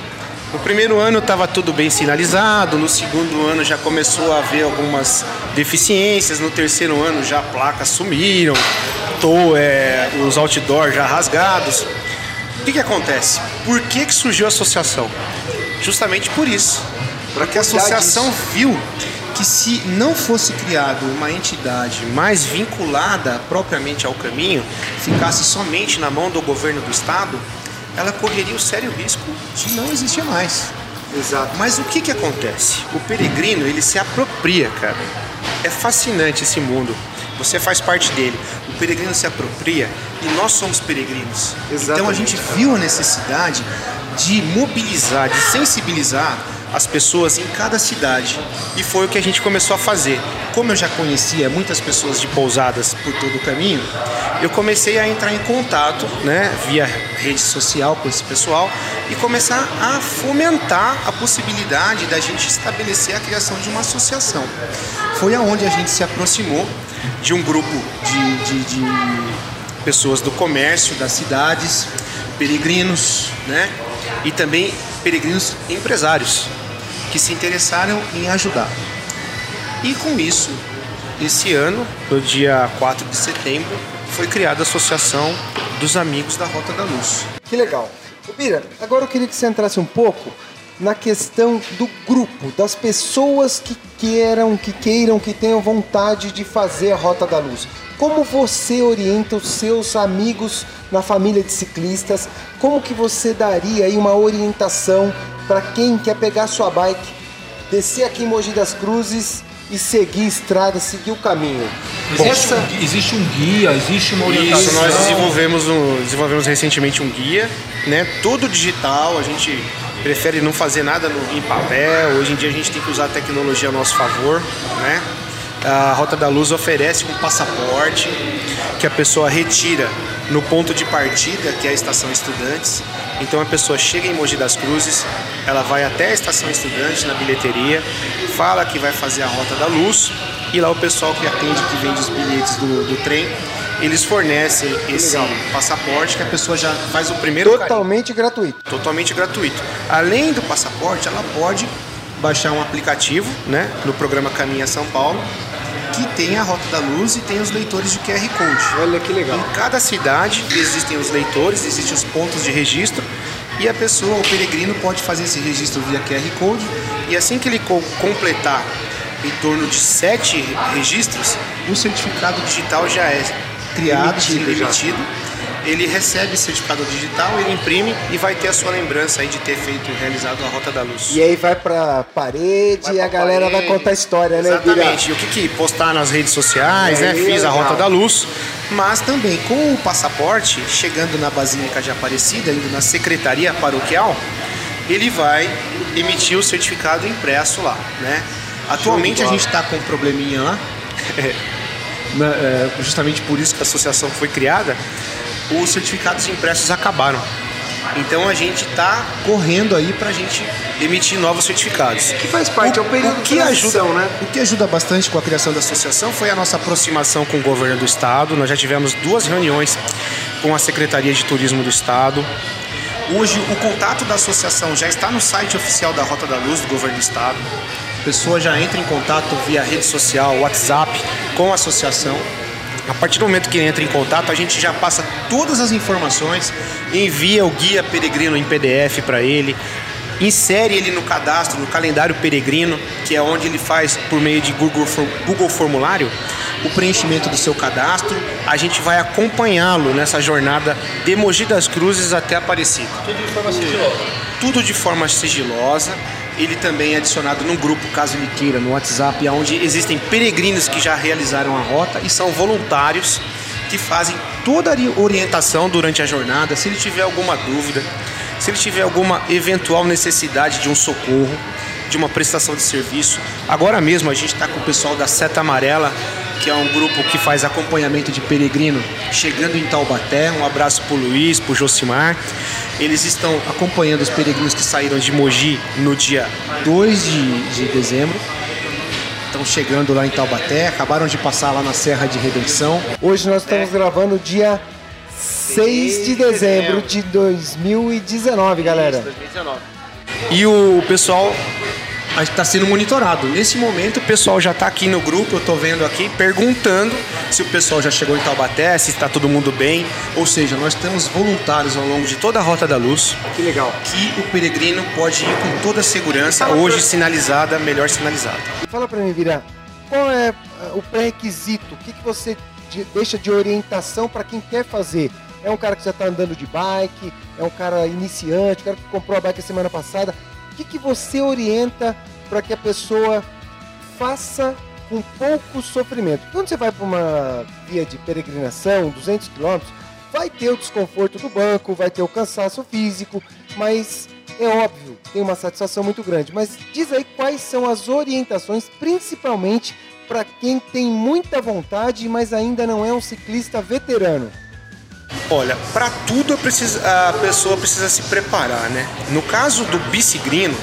Speaker 4: no primeiro ano estava tudo bem sinalizado, no segundo ano já começou a haver algumas deficiências, no terceiro ano já placas sumiram, tô, é, os outdoors já rasgados. O que, que acontece? Por que, que surgiu a associação? Justamente por isso. Porque a associação viu que se não fosse criado uma entidade mais vinculada propriamente ao caminho, ficasse somente na mão do governo do estado, ela correria o sério risco de não existir mais.
Speaker 2: Exato.
Speaker 4: Mas o que que acontece? O peregrino, ele se apropria, cara. É fascinante esse mundo. você faz parte dele. Peregrino se apropria e nós somos peregrinos.
Speaker 2: Exatamente.
Speaker 4: Então a gente viu a necessidade de mobilizar, de sensibilizar as pessoas em cada cidade. E foi o que a gente começou a fazer. Como eu já conhecia muitas pessoas de pousadas por todo o caminho, eu comecei a entrar em contato, né, via rede social com esse pessoal e começar a fomentar a possibilidade da gente estabelecer a criação de uma associação. Foi aonde a gente se aproximou de um grupo de, de, de pessoas do comércio das cidades, peregrinos, né? E também peregrinos empresários que se interessaram em ajudar. E com isso, esse ano, no dia 4 de setembro, foi criada a Associação dos Amigos da Rota da Luz.
Speaker 2: Que legal. Ô, Bira, agora eu queria que você entrasse um pouco na questão do grupo, das pessoas que queiram, que queiram, que tenham vontade de fazer a Rota da Luz. Como você orienta os seus amigos na família de ciclistas? Como que você daria aí uma orientação para quem quer pegar sua bike, descer aqui em Mogi das Cruzes e seguir a estrada, seguir o caminho?
Speaker 5: Existe, um, existe um guia, existe uma orientação.
Speaker 4: Isso, nós desenvolvemos, um, desenvolvemos recentemente um guia, né? Todo digital, a gente prefere não fazer nada no, em papel. Hoje em dia a gente tem que usar a tecnologia a nosso favor, né? A Rota da Luz oferece um passaporte que a pessoa retira no ponto de partida, que é a estação Estudantes. Então a pessoa chega em Mogi das Cruzes, ela vai até a estação Estudantes na bilheteria, fala que vai fazer a Rota da Luz e lá o pessoal que atende, que vende os bilhetes do, do trem, eles fornecem esse
Speaker 2: Legal.
Speaker 4: passaporte que a pessoa já faz o primeiro
Speaker 2: Totalmente gratuito.
Speaker 4: totalmente gratuito. Além do passaporte, ela pode baixar um aplicativo, né, no programa Caminha São Paulo, que tem a Rota da Luz e tem os leitores de QR Code.
Speaker 2: Olha que legal.
Speaker 4: Em cada cidade existem os leitores, existem os pontos de registro e a pessoa, o peregrino, pode fazer esse registro via QR Code e assim que ele co- completar em torno de sete registros, o certificado digital já é criado,
Speaker 2: Emitido
Speaker 4: emitido. Ele recebe esse certificado digital, ele imprime e vai ter a sua lembrança aí de ter feito e realizado a Rota da Luz.
Speaker 2: E aí vai pra parede
Speaker 4: Vai
Speaker 2: e a
Speaker 4: pra
Speaker 2: galera vai
Speaker 4: parede.
Speaker 2: contar a história, né?
Speaker 4: Exatamente. E o que, que postar nas redes sociais,
Speaker 2: É,
Speaker 4: né? Fiz a
Speaker 2: legal.
Speaker 4: Rota da Luz. Mas também com o passaporte, chegando na Basílica de Aparecida, indo na Secretaria Paroquial, ele vai emitir o certificado impresso lá, né? Atualmente a gente está com um probleminha lá. Né, é, justamente por isso que a associação foi criada, os certificados impressos acabaram. Então a gente está correndo aí para a gente emitir novos certificados.
Speaker 2: Que faz parte, é o período
Speaker 4: o que
Speaker 2: de
Speaker 4: ajuda,
Speaker 2: né?
Speaker 4: O que ajuda bastante com a criação da associação foi a nossa aproximação com o governo do estado. Nós já tivemos duas reuniões com a Secretaria de Turismo do estado. Hoje o contato da associação já está no site oficial da Rota da Luz do governo do estado. A pessoa já entra em contato via rede social, WhatsApp com a associação. A partir do momento que entra em contato, a gente já passa todas as informações, envia o guia peregrino em PDF para ele, insere ele no cadastro, no calendário peregrino, que é onde ele faz por meio de Google, Google Formulário o preenchimento do seu cadastro. A gente vai acompanhá-lo nessa jornada de Mogi das Cruzes até Aparecida.
Speaker 5: Tudo de forma sigilosa.
Speaker 4: Tudo de forma sigilosa. Ele também é adicionado num grupo, caso ele queira, no WhatsApp, onde existem peregrinos que já realizaram a rota e são voluntários que fazem toda a orientação durante a jornada. Se ele tiver alguma dúvida, se ele tiver alguma eventual necessidade de um socorro, de uma prestação de serviço. Agora mesmo a gente está com o pessoal da Seta Amarela, que é um grupo que faz acompanhamento de peregrino, chegando em Taubaté. Um abraço pro Luiz, pro Josimar. Eles estão acompanhando os peregrinos que saíram de Mogi no dia 2 de, de dezembro. Estão chegando lá em Taubaté, acabaram de passar lá na Serra de Redenção.
Speaker 2: Hoje nós estamos gravando dia 6 de dezembro de 2019, galera.
Speaker 4: E o pessoal está sendo monitorado. Nesse momento, o pessoal já está aqui no grupo, eu estou vendo aqui, perguntando se o pessoal já chegou em Taubaté, se está todo mundo bem. Ou seja, nós temos voluntários ao longo de toda a Rota da Luz,
Speaker 2: Que legal.
Speaker 4: que o peregrino pode ir com toda a segurança, hoje sinalizada, melhor sinalizada.
Speaker 2: Fala pra mim, Vira, qual é ah, o pré-requisito? O que, que você de- deixa de orientação para quem quer fazer? É um cara que já está andando de bike, é um cara iniciante, cara que comprou a bike a semana passada. O que, que você orienta para que a pessoa faça com pouco sofrimento. Quando você vai para uma via de peregrinação, 200 quilômetros, vai ter o desconforto do banco, vai ter o cansaço físico, mas é óbvio, tem uma satisfação muito grande. Mas diz aí quais são as orientações, principalmente para quem tem muita vontade, mas ainda não é um ciclista veterano.
Speaker 4: Olha, para tudo a pessoa precisa se preparar, né? No caso do bicigrino,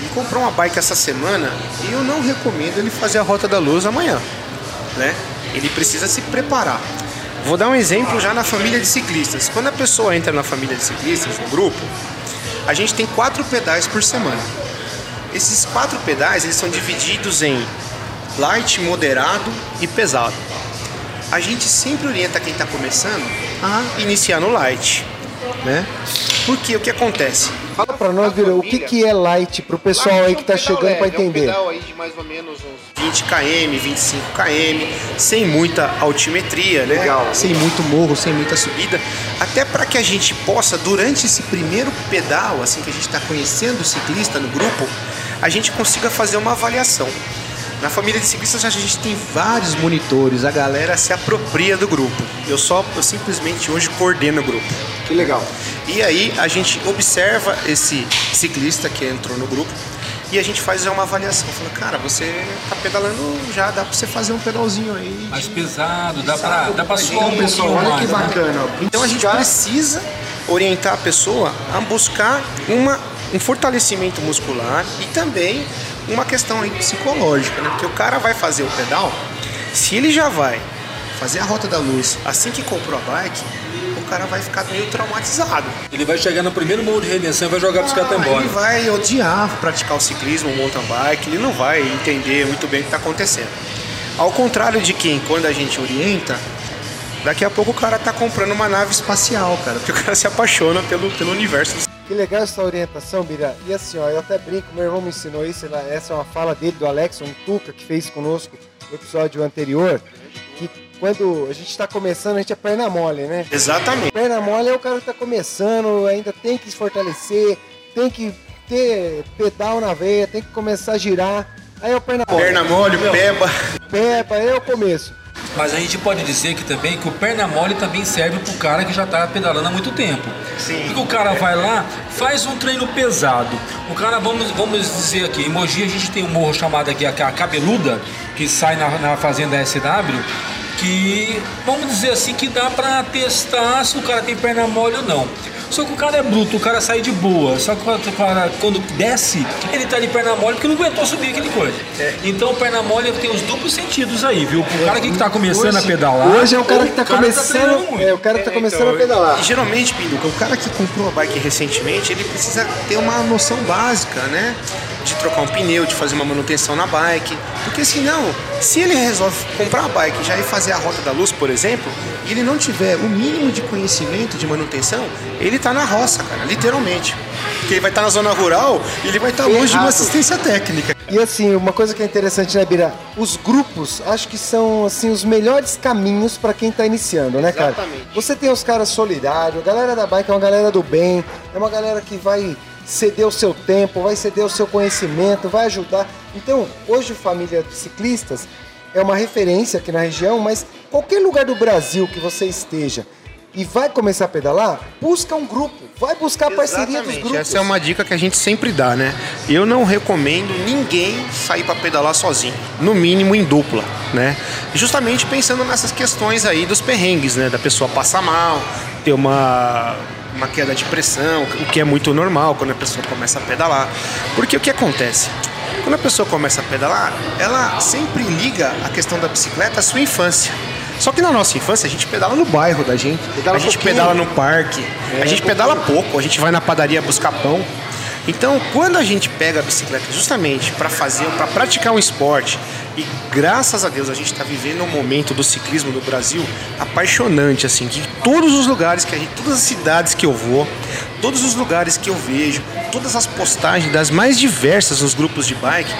Speaker 4: ele comprou uma bike essa semana e eu não recomendo ele fazer a Rota da Luz amanhã, né? Ele precisa se preparar. Vou dar um exemplo já na família de ciclistas. Quando a pessoa entra na família de ciclistas, no grupo, a gente tem quatro pedais por semana. Esses quatro pedais eles são divididos em light, moderado e pesado. A gente sempre orienta quem está começando a iniciar no light, né? Porque o que acontece?
Speaker 2: Fala para nós, Vira, o que, que é light para o pessoal aí que está chegando para entender? É um
Speaker 4: pedal aí de mais ou menos uns 20 km, 25 km, sem muita altimetria, né? Legal. Sem muito morro, sem muita subida, até para que a gente possa durante esse primeiro pedal, assim que a gente está conhecendo o ciclista no grupo, a gente consiga fazer uma avaliação. Na família de ciclistas a gente tem vários monitores, a galera se apropria do grupo. Eu só eu simplesmente hoje coordeno o grupo.
Speaker 2: Que legal.
Speaker 4: E aí a gente observa esse ciclista que entrou no grupo e a gente faz uma avaliação. Fala, cara, você tá pedalando já, dá pra você fazer um pedalzinho aí.
Speaker 5: Mais pesado, dá pra, dá pra suar um
Speaker 2: pessoal. Olha que né? bacana. Né?
Speaker 4: Então a gente precisa orientar a pessoa a buscar uma, um fortalecimento muscular e também uma questão aí psicológica, né? Porque o cara vai fazer o pedal, se ele já vai fazer a rota da luz assim que comprou a bike, o cara vai ficar meio traumatizado.
Speaker 5: Ele vai chegar no primeiro morro de redenção e vai jogar a bicicleta ah, embora.
Speaker 4: Ele vai odiar praticar o ciclismo, o mountain bike, ele não vai entender muito bem o que está acontecendo. Ao contrário de quem, quando a gente orienta, daqui a pouco o cara tá comprando uma nave espacial, cara, porque o cara se apaixona pelo, pelo universo
Speaker 2: que legal essa orientação, Bira. E assim, ó, eu até brinco, meu irmão me ensinou isso, essa é uma fala dele, do Alex, um Tuca, que fez conosco no episódio anterior, que quando a gente está começando, a gente é perna mole, né?
Speaker 4: Exatamente.
Speaker 2: Perna mole é o cara que está começando, ainda tem que se fortalecer, tem que ter pedal na veia, tem que começar a girar. Aí é o perna mole.
Speaker 4: Perna mole, peba.
Speaker 2: Peba, é o começo.
Speaker 5: Mas a gente pode dizer que também que o perna mole também serve para o cara que já está pedalando há muito tempo.
Speaker 4: Sim.
Speaker 5: Porque o cara vai lá, faz um treino pesado. O cara, vamos, vamos dizer aqui, em Mogi a gente tem um morro chamado aqui a Cabeluda, que sai na, na fazenda SW, que vamos dizer assim que dá para testar se o cara tem perna mole ou não. Só que o cara é bruto, o cara sai de boa. Só que o cara, quando desce, ele tá de perna mole porque não aguentou subir aquele coisa. É. Então, perna mole tem os duplos sentidos aí, viu? O cara que tá começando hoje, a pedalar.
Speaker 2: Hoje é o cara que tá cara tá começando. Tá é, o cara que tá começando então, a pedalar.
Speaker 4: E geralmente, Pinduca, o cara que comprou a bike recentemente, ele precisa ter uma noção básica, né? De trocar um pneu, de fazer uma manutenção na bike. Porque senão, se ele resolve comprar a bike e já ir fazer a rota da luz, por exemplo, e ele não tiver o mínimo de conhecimento de manutenção, ele está na roça, cara, literalmente. Porque ele vai estar tá na zona rural e ele vai estar tá longe de uma assistência técnica.
Speaker 2: E assim, uma coisa que é interessante, né, Bira? Os grupos, acho que são assim os melhores caminhos para quem está iniciando, né, cara?
Speaker 4: Exatamente.
Speaker 2: Você tem os caras solidários, a galera da bike é uma galera do bem, é uma galera que vai ceder o seu tempo, vai ceder o seu conhecimento, vai ajudar. Então, hoje, família de ciclistas é uma referência aqui na região, mas qualquer lugar do Brasil que você esteja e vai começar a pedalar, busca um grupo, vai buscar a parceria dos grupos.
Speaker 4: Essa é uma dica que a gente sempre dá, né? Eu não recomendo ninguém sair para pedalar sozinho, no mínimo em dupla, né? Justamente pensando nessas questões aí dos perrengues, né? Da pessoa passar mal, ter uma uma queda de pressão, o que é muito normal quando a pessoa começa a pedalar. Porque o que acontece? Quando a pessoa começa a pedalar, ela sempre liga a questão da bicicleta à sua infância. Só que na nossa infância a gente pedala no bairro da gente, pedala a gente pedala no parque, é, a gente pedala pouco, a gente vai na padaria buscar pão. Então, quando a gente pega a bicicleta justamente para fazer, para praticar um esporte, e graças a Deus a gente está vivendo um momento do ciclismo no Brasil apaixonante, assim, que todos os lugares que a gente, todas as cidades que eu vou, todos os lugares que eu vejo, todas as postagens das mais diversas nos grupos de bike,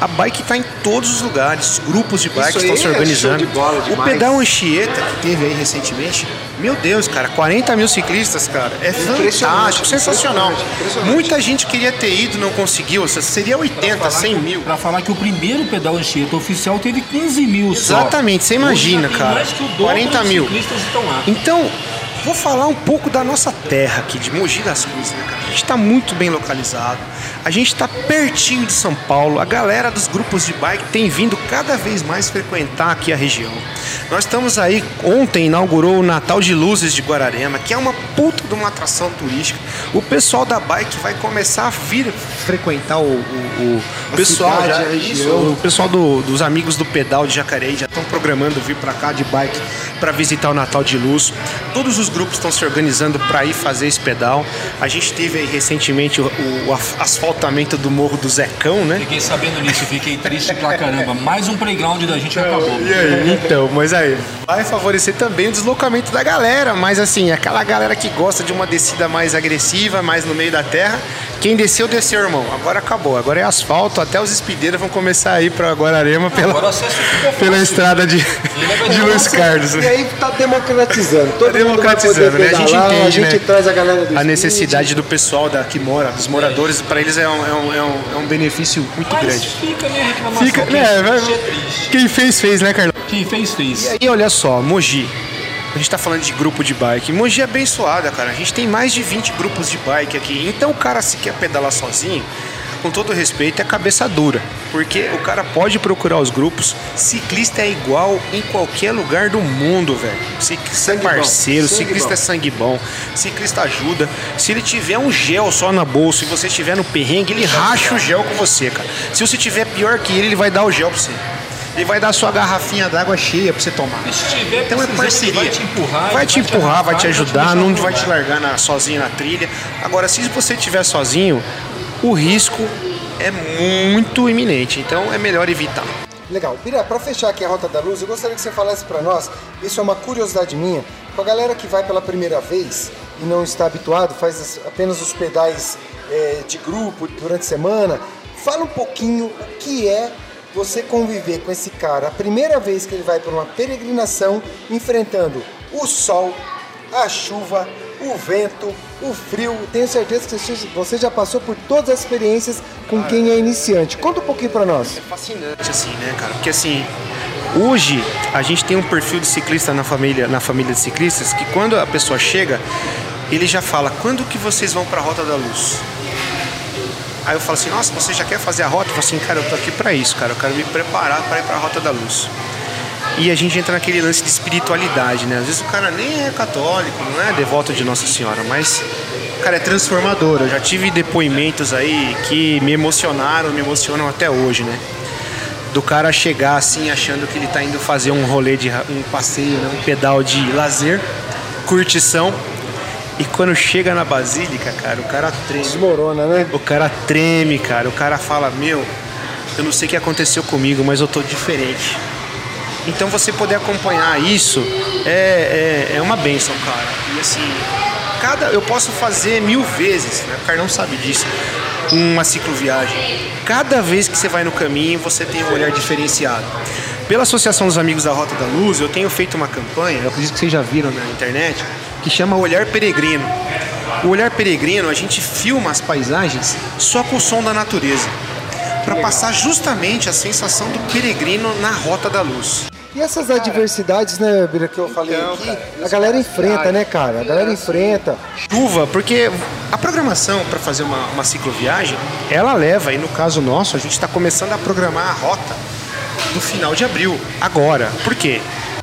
Speaker 4: A bike está em todos os lugares, os grupos de bike
Speaker 2: Isso
Speaker 4: estão se
Speaker 2: é
Speaker 4: organizando.
Speaker 2: show de bola
Speaker 4: o pedal Anchieta que teve aí recentemente, meu Deus, cara, 40 mil ciclistas, cara, é fantástico, sensacional.
Speaker 2: impressionante, impressionante.
Speaker 4: Muita gente queria ter ido, não conseguiu, seria 80, 100 mil.
Speaker 5: Pra falar que o primeiro pedal Anchieta oficial teve 15 mil só.
Speaker 4: Exatamente, você imagina, cara.
Speaker 5: Mais que o dobro
Speaker 4: 40
Speaker 5: dos
Speaker 4: mil.
Speaker 5: ciclistas estão lá.
Speaker 4: Então, vou falar um pouco da nossa terra aqui, de Mogi das Cruzes, né, cara? A gente está muito bem localizado. A gente está pertinho de São Paulo. A galera dos grupos de bike tem vindo cada vez mais frequentar aqui a região. Nós estamos aí, ontem inaugurou o Natal de Luzes de Guararema, que é uma puta de uma atração turística. O pessoal da bike vai começar a vir frequentar o, o, o pessoal,
Speaker 2: cidade,
Speaker 4: já-
Speaker 2: a região.
Speaker 4: o pessoal do- dos amigos do pedal de Jacareí já estão programando vir para cá de bike para visitar o Natal de Luz. Todos os grupos estão se organizando para ir fazer esse pedal. A gente teve aí recentemente o, o af- asfaltamento do Morro do Zecão, né?
Speaker 5: Fiquei sabendo nisso, fiquei triste pra caramba. Mais um playground da gente acabou.
Speaker 4: E aí? Então, mas aí vai favorecer também o deslocamento da galera, mas assim, aquela galera que gosta de uma descida mais agressiva, mais no meio da terra, quem desceu, desceu, irmão. Agora acabou, agora é asfalto, até os speedeiros vão começar a ir pra Guararema pela,
Speaker 5: Agora
Speaker 4: pela estrada de, de Luiz Carlos.
Speaker 2: E aí tá democratizando. Todo
Speaker 4: Tá democratizando, né? A gente
Speaker 2: pedalar,
Speaker 4: entende,
Speaker 2: a gente
Speaker 4: né?
Speaker 2: traz a galera do
Speaker 4: A necessidade do pessoal da, que mora, dos moradores, para eles é um, é, um, é, um, é um benefício muito
Speaker 5: Mas
Speaker 4: grande.
Speaker 5: fica a minha reclamação.
Speaker 4: Fica, né,
Speaker 5: é
Speaker 4: quem fez, fez, né, Carlão?
Speaker 5: Quem fez, fez.
Speaker 4: E olha só, Mogi. A gente tá falando de grupo de bike. Mogi é abençoada, cara. A gente tem mais de 20 grupos de bike aqui. Então o cara se quer pedalar sozinho, com todo respeito, é cabeça dura. Porque o cara pode procurar os grupos. Ciclista é igual em qualquer lugar do mundo, velho. Ciclista é parceiro,
Speaker 2: sangue
Speaker 4: ciclista
Speaker 2: bom.
Speaker 4: é sangue bom, ciclista ajuda. Se ele tiver um gel só na bolsa e você estiver no perrengue, ele racha o gel com você, cara. Se você tiver pior que ele, ele vai dar o gel pra você. Ele vai dar sua garrafinha d'água cheia pra você tomar.
Speaker 5: Se tiver
Speaker 4: Então é parceria.
Speaker 5: Vai te empurrar,
Speaker 4: vai te empurrar, vai te ajudar,
Speaker 5: deixar
Speaker 4: não
Speaker 5: no
Speaker 4: vai te largar na- sozinho na trilha. Agora, se você estiver sozinho, o risco é muito iminente. Então é melhor evitar.
Speaker 2: Legal. Bira, pra fechar aqui a Rota da Luz, eu gostaria que você falasse pra nós, isso é uma curiosidade minha, com a galera que vai pela primeira vez e não está habituado, faz as- apenas os pedais é, de grupo durante a semana, fala um pouquinho o que é você conviver com esse cara a primeira vez que ele vai para uma peregrinação, enfrentando o sol, a chuva, o vento, o frio. Tenho certeza que você- já passou por todas as experiências com quem é iniciante. Conta um pouquinho pra nós.
Speaker 4: fascinante assim, né, cara? Porque assim, hoje a gente tem um perfil de ciclista na família, na família de ciclistas, que quando a pessoa chega, ele já fala: "Quando que vocês vão para a Rota da Luz?" Aí eu falo assim: "Nossa, você já quer fazer a rota?" Eu falo assim: "Cara, eu tô aqui para isso, cara. Eu quero me preparar para ir para a Rota da Luz." E a gente entra naquele lance de espiritualidade, né? Às vezes o cara nem é católico, não é devoto de Nossa Senhora, mas cara é transformador. Eu já tive depoimentos aí que me emocionaram, me emocionam até hoje, né? do cara chegar assim achando que ele tá indo fazer um rolê de um passeio, né? um pedal de lazer, curtição. E quando chega na Basílica, cara, o cara treme.
Speaker 2: Desmorona, né?
Speaker 4: O cara treme, cara. O cara fala: Meu, eu não sei o que aconteceu comigo, mas eu tô diferente. Então você poder acompanhar isso é, é, é uma benção, cara. E assim, cada, eu posso fazer mil vezes, né? o Carlão sabe disso, uma cicloviagem. Cada vez que você vai no caminho, você tem um olhar diferenciado. Pela Associação dos Amigos da Rota da Luz, eu tenho feito uma campanha, eu acredito que vocês já viram na internet, que chama Olhar Peregrino. O Olhar Peregrino, a gente filma as paisagens só com o som da natureza, para passar justamente a sensação do peregrino na Rota da Luz.
Speaker 2: E essas adversidades, né, Bira, que eu falei
Speaker 4: Então,
Speaker 2: aqui,
Speaker 4: cara,
Speaker 2: a galera enfrenta, né, cara? A galera enfrenta.
Speaker 4: Chuva, porque a programação para fazer uma, uma cicloviagem, ela leva, e no caso nosso, a gente está começando a programar a rota do final de abril, agora. Por quê?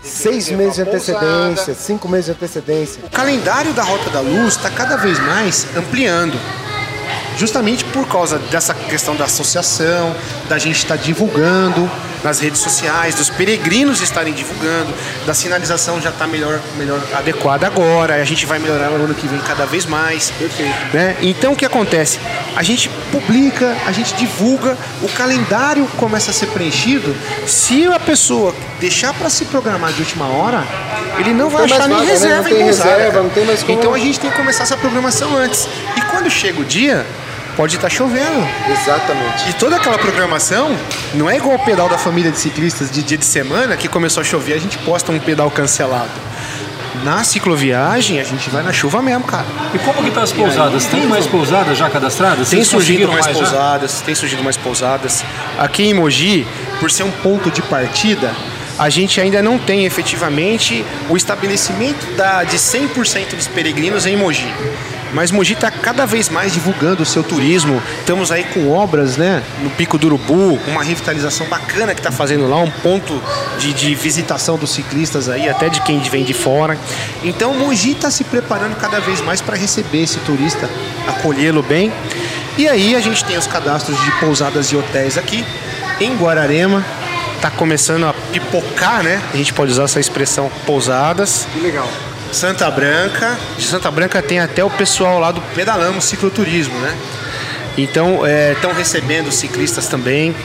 Speaker 2: Seis meses de antecedência, cinco meses de antecedência.
Speaker 4: O calendário da Rota da Luz está cada vez mais ampliando. Justamente por causa dessa questão da associação, da gente estar divulgando nas redes sociais, dos peregrinos estarem divulgando, da sinalização já está melhor, melhor adequada agora, a gente vai melhorar no ano que vem cada vez mais. Né? Então o que acontece? A gente publica, a gente divulga, o calendário começa a ser preenchido. Se a pessoa deixar para se programar de última hora, ele não vai
Speaker 2: tem mais
Speaker 4: achar nem
Speaker 2: vaga, né?
Speaker 4: reserva
Speaker 2: Não
Speaker 4: em
Speaker 2: tem
Speaker 4: pousada,
Speaker 2: reserva, não tem mais como-
Speaker 4: Então a gente tem que começar essa programação antes. E quando chega o dia, pode estar chovendo.
Speaker 2: Exatamente.
Speaker 4: E toda aquela programação não é igual o pedal da família de ciclistas de dia de semana que começou a chover, a gente posta um pedal cancelado. Na cicloviagem, a gente vai na chuva mesmo, cara.
Speaker 5: E como que tá as pousadas? Tem mais pousadas já cadastradas?
Speaker 4: Tem
Speaker 5: Vocês
Speaker 4: surgido mais
Speaker 5: já?
Speaker 4: pousadas, tem surgido mais pousadas. Aqui em Mogi, por ser um ponto de partida, a gente ainda não tem efetivamente o estabelecimento da, de 100% dos peregrinos em Mogi. Mas Mogi está cada vez mais divulgando o seu turismo. Estamos aí com obras, né? No Pico do Urubu, uma revitalização bacana que está fazendo lá, um ponto de, de visitação dos ciclistas aí, até de quem vem de fora. Então Mogi está se preparando cada vez mais para receber esse turista, acolhê-lo bem. E aí a gente tem os cadastros de pousadas e hotéis aqui em Guararema. Tá começando a pipocar, né? A gente pode usar essa expressão pousadas.
Speaker 2: Que legal.
Speaker 4: Santa Branca. De Santa Branca tem até o pessoal lá do Pedalamos Cicloturismo, né? Então, estão recebendo ciclistas também.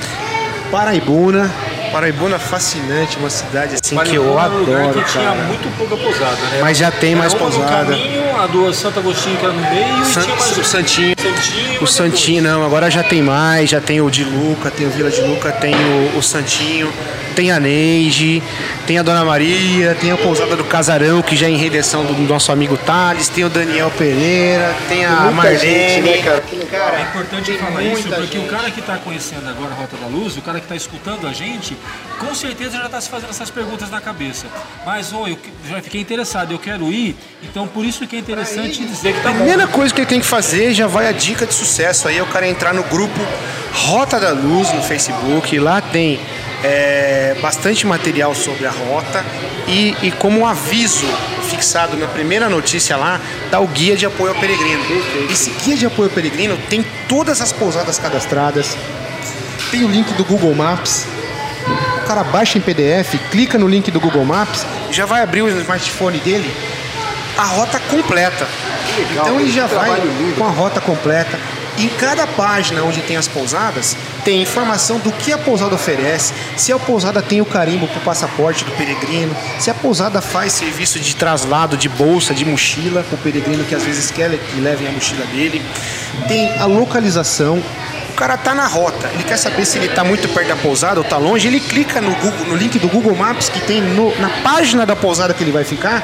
Speaker 4: Paraibuna. Paraibuna fascinante, uma cidade assim que eu
Speaker 5: Paraibuna um lugar
Speaker 4: adoro,
Speaker 5: que tinha
Speaker 4: cara.
Speaker 5: muito pouca pousada, né?
Speaker 4: Mas já tem
Speaker 5: Era
Speaker 4: mais
Speaker 5: uma no
Speaker 4: pousada.
Speaker 5: A do Santo Agostinho que era no meio
Speaker 4: San-
Speaker 5: e tinha mais
Speaker 4: o Santinho.
Speaker 5: Santinho,
Speaker 4: O Santinho não, agora já tem mais, já tem o de Luca, tem o Vila de Luca, tem o, o Santinho, tem a Neide, tem a Dona Maria, tem a pousada do Casarão, que já é em redenção do nosso amigo Thales, tem o Daniel Pereira, tem a
Speaker 2: Muita
Speaker 4: Marlene.
Speaker 2: gente, né, cara? Que legal.
Speaker 5: É importante falar isso, porque
Speaker 4: gente.
Speaker 5: o cara que está conhecendo agora a Rota da Luz, o cara que está escutando a gente, com certeza já está se fazendo essas perguntas na cabeça. Mas, ô, eu já fiquei interessado, eu quero ir, então por isso que é interessante dizer que tá bom.
Speaker 4: primeira coisa que ele tem que fazer, já vai a dica de sucesso aí, é o cara entrar no grupo Rota da Luz no Facebook. Lá tem é, bastante material sobre a rota e, e como um aviso fixado na primeira notícia lá, tá o guia de apoio ao peregrino. Esse guia de apoio ao peregrino tem todas as pousadas cadastradas, tem o link do Google Maps. O cara baixa em PDF, clica no link do Google Maps, já vai abrir o smartphone dele, a rota completa.
Speaker 2: legal,
Speaker 4: então ele já vai
Speaker 2: lindo.
Speaker 4: com a rota completa. Em cada página onde tem as pousadas, tem informação do que a pousada oferece, se a pousada tem o carimbo para o passaporte do peregrino, se a pousada faz serviço de traslado de bolsa, de mochila para o peregrino que às vezes quer que levem a mochila dele. Tem a localização. O cara tá na rota, ele quer saber se ele tá muito perto da pousada ou tá longe, ele clica no, Google, no link do Google Maps que tem no- na página da pousada que ele vai ficar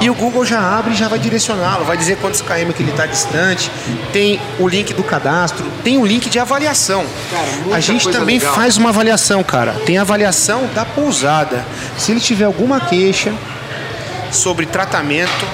Speaker 4: e o Google já abre e já vai direcioná-lo, vai dizer quantos km que ele tá distante, tem o link do cadastro, tem o link de avaliação.
Speaker 2: Cara,
Speaker 4: a gente também
Speaker 2: legal.
Speaker 4: faz uma avaliação, cara. Tem avaliação da pousada. Se ele tiver alguma queixa sobre tratamento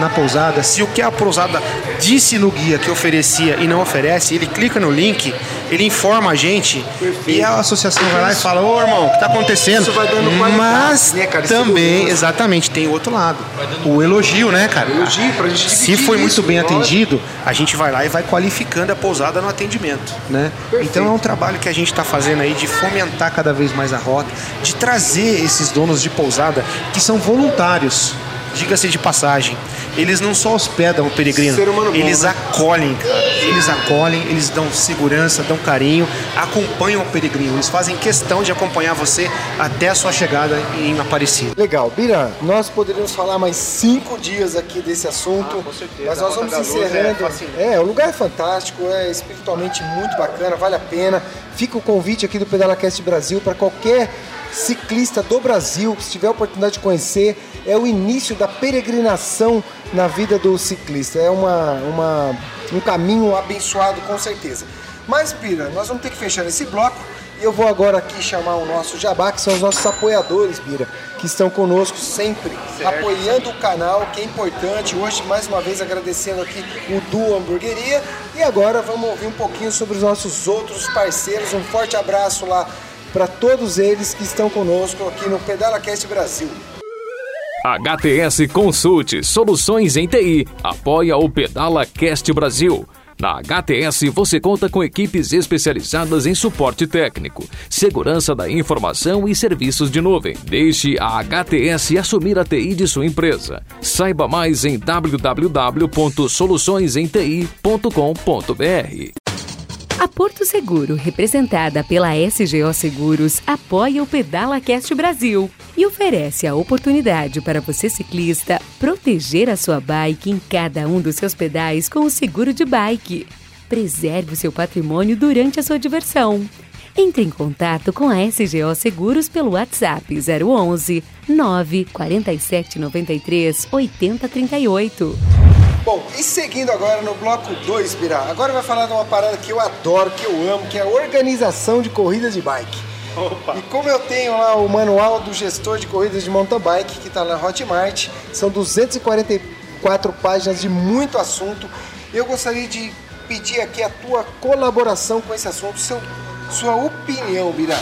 Speaker 4: na pousada, se o que a pousada disse no guia que oferecia e não oferece, ele clica no link, ele informa a gente e a associação vai lá e fala: Ô irmão, o que tá acontecendo?
Speaker 2: Isso vai dando qualidade,
Speaker 4: Mas
Speaker 2: né, cara?
Speaker 4: Também, exatamente, tem o outro lado. O elogio, né, cara?
Speaker 2: Elogio pra gente
Speaker 4: Se foi muito
Speaker 2: isso,
Speaker 4: bem atendido, a gente vai lá e vai qualificando a pousada no atendimento, né?
Speaker 2: Perfeito.
Speaker 4: Então é um trabalho que a gente está fazendo aí de fomentar cada vez mais a rota, de trazer esses donos de pousada que são voluntários, diga-se de passagem. Eles não só hospedam o peregrino,
Speaker 2: Ser humano bom,
Speaker 4: eles
Speaker 2: né?
Speaker 4: acolhem, cara. Eles acolhem, eles dão segurança, dão carinho, acompanham o peregrino. Eles fazem questão de acompanhar você até a sua chegada em Aparecida.
Speaker 2: Legal, Bira, nós poderíamos falar mais cinco dias aqui desse assunto,
Speaker 4: Ah, com certeza.
Speaker 2: mas nós vamos
Speaker 4: Luz
Speaker 2: encerrando.
Speaker 4: é.
Speaker 2: É, o lugar é fantástico, é espiritualmente muito bacana, vale a pena. Fica o convite aqui do PedalaCast Brasil para qualquer ciclista do Brasil, que se tiver a oportunidade de conhecer, é o início da peregrinação na vida do ciclista. É uma, uma, um caminho abençoado, com certeza. Mas, Bira, nós vamos ter que fechar esse bloco. E eu vou agora aqui chamar o nosso jabá, que são os nossos apoiadores, Bira, que estão conosco sempre, apoiando o canal, que é importante. Hoje, mais uma vez, agradecendo aqui o Du Hamburgueria. E agora vamos ouvir um pouquinho sobre os nossos outros parceiros. Um forte abraço lá para todos eles que estão conosco aqui no PedalaCast Brasil.
Speaker 3: HTS Consulte Soluções em TI apoia o Pedala Cast Brasil. Na HTS você conta com equipes especializadas em suporte técnico, segurança da informação e serviços de nuvem. Deixe a HTS assumir a TI de sua empresa. Saiba mais em www.soluçõesemti.com.br.
Speaker 6: A Porto Seguro, representada pela SGO Seguros, apoia o Pedala Cast Brasil e oferece a oportunidade para você ciclista proteger a sua bike em cada um dos seus pedais com o seguro de bike. Preserve o seu patrimônio durante a sua diversão. Entre em contato com a SGO Seguros pelo WhatsApp 011 947 93 8038.
Speaker 2: Bom, e seguindo agora no bloco 2, Birá, agora vai falar de uma parada que eu adoro, que eu amo, que é a organização de corridas de bike. Opa. E como eu tenho lá o manual do gestor de corridas de mountain bike, que está na Hotmart, são 244 páginas de muito assunto, eu gostaria de pedir aqui a tua colaboração com esse assunto, seu, sua opinião, Birá.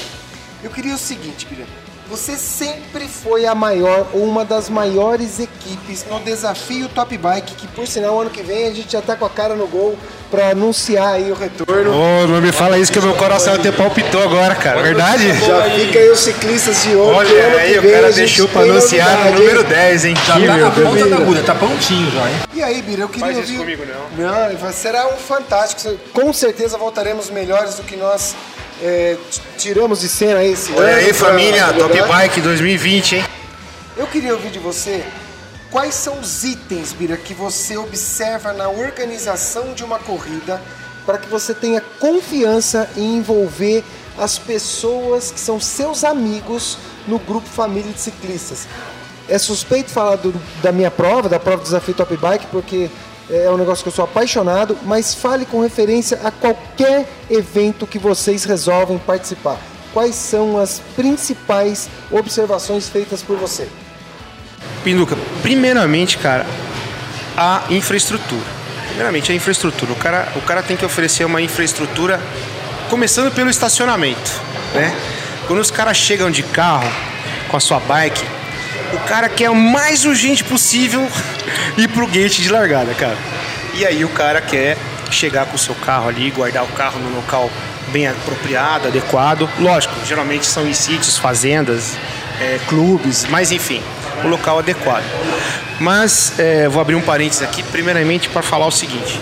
Speaker 2: Eu queria o seguinte, Birá. Você sempre foi a maior ou uma das maiores equipes no desafio Top Bike, que por sinal ano que vem a gente já tá com a cara no gol para anunciar aí o retorno.
Speaker 4: Ô, oh, não me fala isso que o meu coração até palpitou agora, cara. Verdade?
Speaker 2: Já fica aí os ciclistas de ouro.
Speaker 4: Olha aí, o cara deixou para anunciar no número 10, hein?
Speaker 5: Já tá na ponta da agulha, tá prontinho já, hein?
Speaker 2: E aí, Bira, eu queria
Speaker 4: Faz
Speaker 2: ouvir...
Speaker 4: isso comigo, não.
Speaker 2: Não, será um fantástico. Com certeza voltaremos melhores do que nós é, tiramos de cena esse
Speaker 4: Olha aí, família, Top Bike 2020, hein?
Speaker 2: Eu queria ouvir de você quais são os itens, Bira, que você observa na organização de uma corrida para que você tenha confiança em envolver as pessoas que são seus amigos no grupo Família de Ciclistas. É suspeito falar do, da minha prova, da prova do Desafio Top Bike, porque é um negócio que eu sou apaixonado, mas fale com referência a qualquer evento que vocês resolvem participar. Quais são as principais observações feitas por você?
Speaker 4: Pinduca, primeiramente, cara, a infraestrutura. Primeiramente, a infraestrutura. O cara, o cara tem que oferecer uma infraestrutura, começando pelo estacionamento, né? Quando os caras chegam de carro com a sua bike, o cara quer o mais urgente possível ir pro gate de largada, cara. E aí o cara quer chegar com o seu carro ali, guardar o carro no local bem apropriado, adequado. Lógico, geralmente são em sítios, fazendas, é, clubes, mas enfim, o local adequado. Mas é, vou abrir um parênteses aqui, primeiramente para falar o seguinte: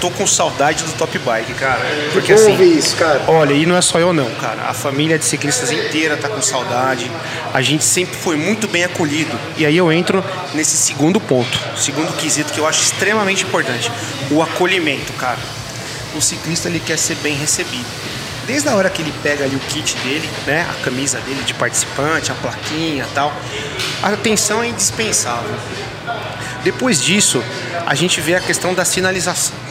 Speaker 4: tô com saudade do Top Bike, cara. Porque assim,
Speaker 2: isso, cara.
Speaker 4: olha, e não é só eu não, cara. A família de ciclistas inteira tá com saudade. A gente sempre foi muito bem acolhido. E aí eu entro nesse segundo ponto, segundo quesito que eu acho extremamente importante, o acolhimento, cara. O ciclista ele quer ser bem recebido. Desde a hora que ele pega ali o kit dele, né, a camisa dele de participante, a plaquinha, tal, a atenção é indispensável. Depois disso, a gente vê a questão da sinalização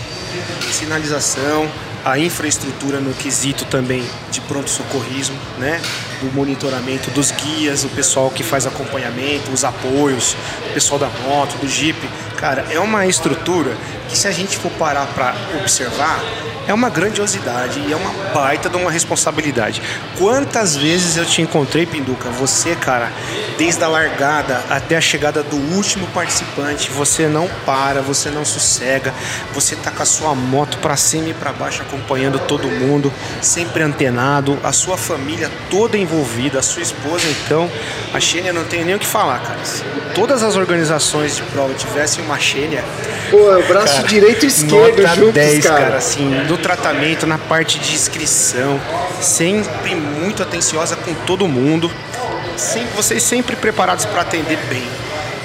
Speaker 4: sinalização, a infraestrutura no quesito também de pronto-socorrismo, né? Do monitoramento dos guias, o pessoal que faz acompanhamento, os apoios, o pessoal da moto, do Jeep. Cara, é uma estrutura que se a gente for parar para observar, é uma grandiosidade e é uma baita de uma responsabilidade. Quantas vezes eu te encontrei, Pinduca, você, cara, desde a largada até a chegada do último participante, você não para, você não sossega, você tá com a sua moto para cima e para baixo acompanhando todo mundo, sempre antenado, a sua família toda envolvida, a sua esposa então, a Xênia não tem nem o que falar, cara. Se todas as organizações de prova tivessem uma Xênia,
Speaker 2: Pô, é o braço cara, direito e esquerdo
Speaker 4: nota
Speaker 2: juntos,
Speaker 4: 10,
Speaker 2: cara.
Speaker 4: cara, assim, no tratamento, na parte de inscrição, sempre muito atenciosa com todo mundo, sempre, vocês sempre preparados para atender bem.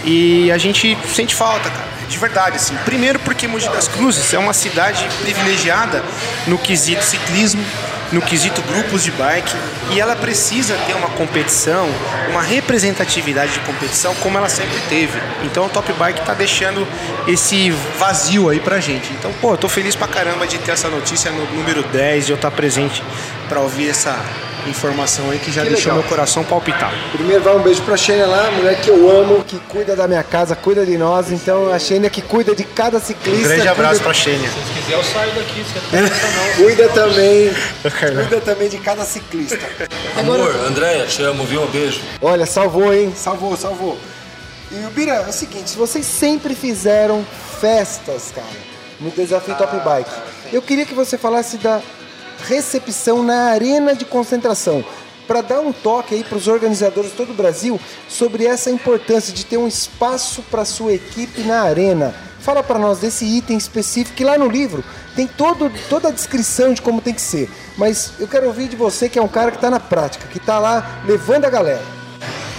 Speaker 4: E a gente sente falta, cara, de verdade, assim. Primeiro porque Mogi das Cruzes é uma cidade privilegiada no quesito ciclismo, no quesito grupos de bike e ela precisa ter uma competição, uma representatividade de competição como ela sempre teve. Então o Top Bike está deixando esse vazio aí pra gente. Então, pô, eu tô feliz pra caramba de ter essa notícia no número 10, de eu estar presente para ouvir essa informação aí que já
Speaker 2: Que
Speaker 4: deixou
Speaker 2: legal.
Speaker 4: meu coração palpitar.
Speaker 2: Primeiro vai um beijo pra Xênia lá, mulher que eu amo, que cuida da minha casa, cuida de nós. Então a Xênia que cuida de cada ciclista.
Speaker 4: Um grande abraço
Speaker 2: cuida,
Speaker 4: pra Xênia.
Speaker 5: Se quiser, eu saio daqui, você não não.
Speaker 2: Cuida também, cuida também de cada ciclista.
Speaker 5: Amor, Andréia, te amo, viu? Um beijo.
Speaker 2: Olha, salvou, hein? Salvou, salvou. E o Bira, é o seguinte, vocês sempre fizeram festas, cara, no Desafio Top Bike. Eu queria que você falasse da recepção na arena de concentração, para dar um toque aí para os organizadores de todo o Brasil sobre essa importância de ter um espaço para sua equipe na arena. Fala para nós desse item específico que lá no livro tem todo, toda a descrição de como tem que ser. Mas eu quero ouvir de você que é um cara que está na prática, que está lá levando a galera.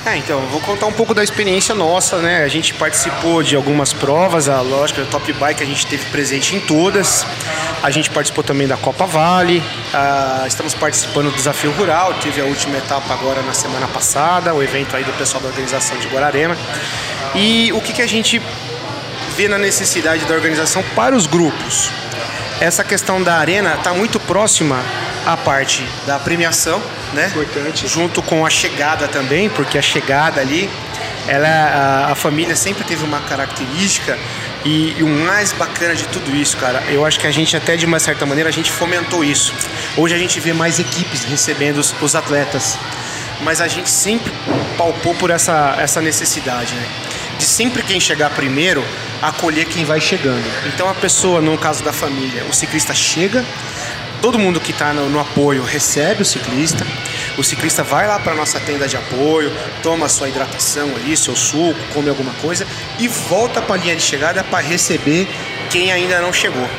Speaker 4: É, então, vou contar um pouco da experiência nossa, né? A gente participou de algumas provas, a lógica a Top Bike a gente teve presente em todas. A gente participou também da Copa Vale, estamos participando do Desafio Rural, teve a última etapa agora na semana passada, o evento aí do pessoal da organização de Guararema. E o que, que a gente vê na necessidade da organização para os grupos? Essa questão da arena está muito próxima à parte da premiação, né?
Speaker 2: Importante.
Speaker 4: Junto com a chegada também, porque a chegada ali, ela, a, a família sempre teve uma característica e, e o mais bacana de tudo isso, cara, eu acho que a gente até de uma certa maneira a gente fomentou isso. Hoje a gente vê mais equipes recebendo os, os atletas, mas a gente sempre palpou por essa, essa necessidade, né? De sempre quem chegar primeiro acolher quem vai chegando. Então a pessoa, no caso da família, o ciclista chega, todo mundo que está no, no apoio recebe o ciclista. O ciclista vai lá para nossa tenda de apoio, toma sua hidratação ali, seu suco, come alguma coisa e volta para a linha de chegada para receber quem ainda não chegou.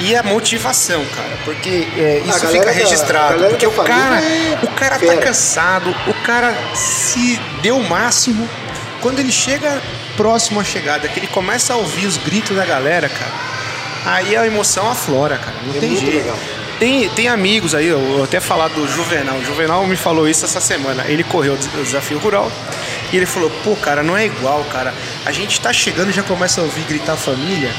Speaker 4: E a motivação, cara, porque é, isso fica
Speaker 2: da- a
Speaker 4: registrado.
Speaker 2: galera
Speaker 4: Porque
Speaker 2: da
Speaker 4: o cara,
Speaker 2: é
Speaker 4: o cara tá cansado, o cara se deu o máximo. Quando ele chega próximo à chegada, que ele começa a ouvir os gritos da galera, cara, aí a emoção aflora, cara. Não
Speaker 2: É
Speaker 4: tem jeito.
Speaker 2: legal.
Speaker 4: Tem, tem amigos aí, eu até falar do Juvenal. O Juvenal me falou isso essa semana. Ele correu o des- o desafio rural e ele falou: pô, cara, não é igual, cara. A gente tá chegando e já começa a ouvir gritar a família.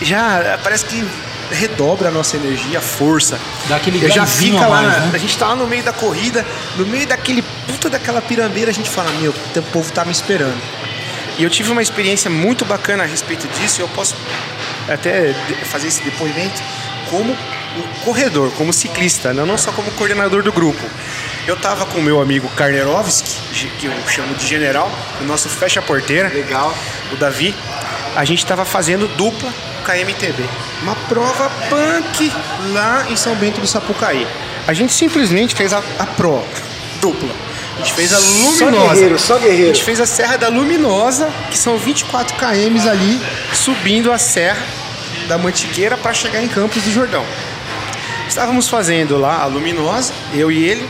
Speaker 4: Já parece que redobra a nossa energia, a força.
Speaker 5: Dá aquele
Speaker 4: Eu já fica
Speaker 5: a
Speaker 4: lá,
Speaker 5: mais, né?
Speaker 4: a gente tá lá no meio da corrida, no meio daquele puta daquela pirambeira, a gente fala: meu, o povo tá me esperando. E eu tive uma experiência muito bacana a respeito disso, e eu posso até fazer esse depoimento como corredor, como ciclista, não só como coordenador do grupo. Eu tava com o meu amigo Karnerovski, que eu chamo de general, o nosso fecha-porteira,
Speaker 2: Legal.
Speaker 4: o Davi. A gente tava fazendo dupla KMTB. Uma prova punk lá em São Bento do Sapucaí. A gente simplesmente fez a, a pro dupla. A gente fez a
Speaker 2: Só
Speaker 4: luminosa.
Speaker 2: guerreiro, só guerreiro.
Speaker 4: A gente fez a Serra da Luminosa, que são 24 km ali, subindo a serra da Mantiqueira para chegar em Campos do Jordão. Estávamos fazendo lá a Luminosa, eu e ele,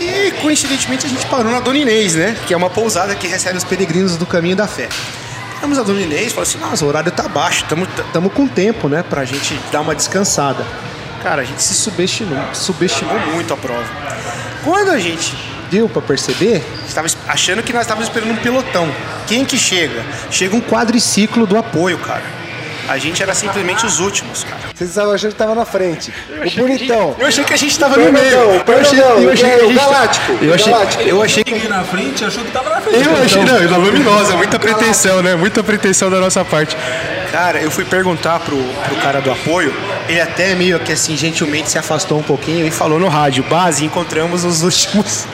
Speaker 4: e coincidentemente a gente parou na Dona Inês, né? Que é uma pousada que recebe os peregrinos do Caminho da Fé. Paramos a Dona Inês falou assim: nossa, o horário tá baixo, estamos com tempo, né? Pra gente dar uma descansada. Cara, a gente se subestimou, subestimou muito a prova. Quando a gente deu pra perceber, estava achando que nós estávamos esperando um pelotão. Quem que chega? Chega um quadriciclo do apoio, cara. A gente era simplesmente os últimos, cara.
Speaker 2: Vocês estavam achando que tava na frente. O bonitão.
Speaker 4: Eu achei que a gente tava no meio. Eu achei, eu achei que a gente
Speaker 2: Galáctico,
Speaker 4: Eu achei, eu achei
Speaker 5: Cheguei na frente, achou que tava na frente.
Speaker 4: Eu achei, não, na luminosa, muita pretensão, né? Muita pretensão da nossa parte. Cara, eu fui perguntar pro, pro cara do apoio, ele até meio que assim, gentilmente se afastou um pouquinho e falou no rádio, base, encontramos os últimos.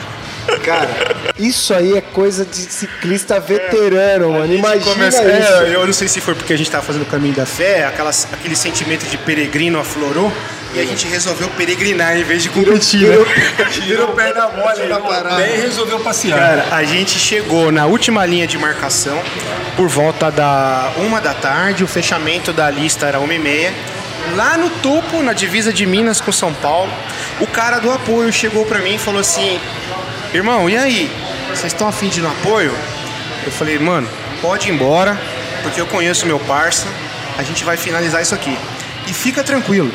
Speaker 2: Cara, isso aí é coisa de ciclista veterano, mano. Imagina
Speaker 4: Começa-
Speaker 2: isso.
Speaker 4: é, eu não sei se foi porque a gente tava fazendo o caminho da fé, aquelas, aquele sentimento de peregrino aflorou, e a gente resolveu peregrinar em vez de competir,
Speaker 2: Virou,
Speaker 4: né?
Speaker 2: virou perna mole na parada.
Speaker 5: Daí resolveu passear.
Speaker 4: Cara, a gente chegou na última linha de marcação por volta da uma da tarde, o fechamento da lista era uma e meia. Lá no topo, na divisa de Minas com São Paulo, o cara do apoio chegou pra mim e falou assim: Irmão, e aí? Vocês estão afim de apoio? Eu falei, mano, pode ir embora, porque eu conheço meu parça, a gente vai finalizar isso aqui. E fica tranquilo,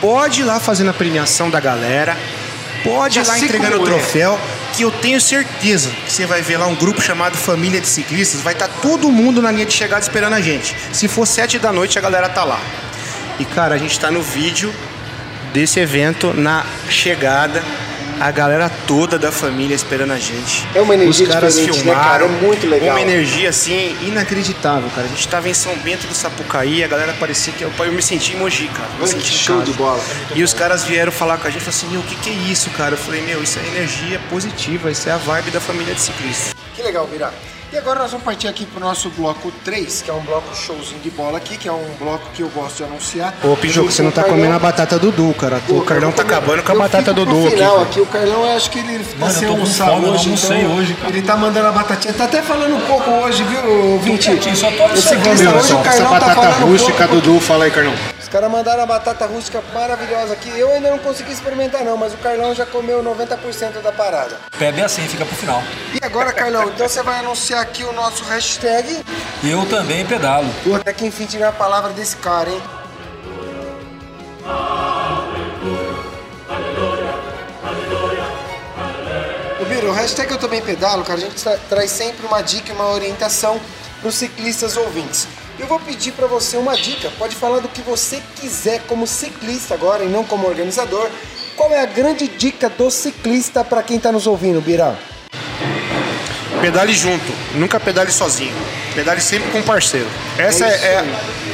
Speaker 4: pode ir lá fazendo a premiação da galera, pode ir lá entregando o
Speaker 2: como é.
Speaker 4: troféu, que eu tenho certeza que você vai ver lá um grupo chamado Família de Ciclistas, vai estar todo mundo na linha de chegada esperando a gente. Se for sete da noite, a galera tá lá. E cara, a gente tá no vídeo desse evento, na chegada, a galera toda da família esperando a gente.
Speaker 2: É uma energia
Speaker 4: Os caras
Speaker 2: né,
Speaker 4: filmaram.
Speaker 2: cara? É muito legal.
Speaker 4: Uma energia assim inacreditável, cara. A gente tava em São Bento do Sapucaí, a galera parecia que eu, eu me senti em Mogi, cara. Me
Speaker 2: Olha
Speaker 4: senti
Speaker 2: que show de bola.
Speaker 4: E os caras vieram falar com a gente, falaram assim, meu, o que, que é isso, cara? Eu falei, meu, isso é energia positiva, isso é a vibe da família de ciclistas.
Speaker 2: Que legal, Virá. E agora nós vamos partir aqui pro nosso bloco 3, que é um bloco showzinho de bola aqui, que é um bloco que eu gosto de anunciar.
Speaker 4: Ô, Pijuco, você não tá
Speaker 2: Junto com o
Speaker 4: comendo a
Speaker 2: Carlão.
Speaker 4: batata Dudu, cara.
Speaker 2: Pô,
Speaker 4: O Carlão tá acabando com a
Speaker 2: eu
Speaker 4: batata
Speaker 2: pro
Speaker 4: Dudu aqui.
Speaker 2: final aqui. O Carlão, eu acho que ele ficou
Speaker 5: Mano, eu
Speaker 2: sem
Speaker 5: tô com
Speaker 2: almoçar
Speaker 5: fome, eu não
Speaker 2: hoje.
Speaker 5: almocei
Speaker 2: então
Speaker 5: hoje, cara.
Speaker 2: Ele tá mandando a batatinha. Tá até falando um pouco hoje, viu, Vinte?
Speaker 5: só tô observando.
Speaker 2: hoje, o
Speaker 4: essa
Speaker 2: Carlão tá
Speaker 4: batata
Speaker 2: um
Speaker 4: rústica. Dudu, fala aí, Carlão.
Speaker 2: caras mandaram a batata rústica maravilhosa aqui. Eu ainda não consegui experimentar não, mas o Carlão já comeu 90% da parada.
Speaker 5: Bebe assim, fica pro final.
Speaker 2: E agora, Carlão, então você vai anunciar aqui o nosso hashtag.
Speaker 5: Eu também pedalo.
Speaker 2: Pô, até que enfim tirar a palavra desse cara, hein? Biro, o hashtag Eu Também Pedalo, cara, a gente tra traz sempre uma dica e uma orientação para os ciclistas ouvintes. Eu vou pedir para você uma dica, pode falar do que você quiser como ciclista agora e não como organizador. Qual é a grande dica do ciclista para quem está nos ouvindo, Bira?
Speaker 4: Pedale junto, nunca pedale sozinho. Pedale sempre com um parceiro. Essa
Speaker 2: É
Speaker 4: é,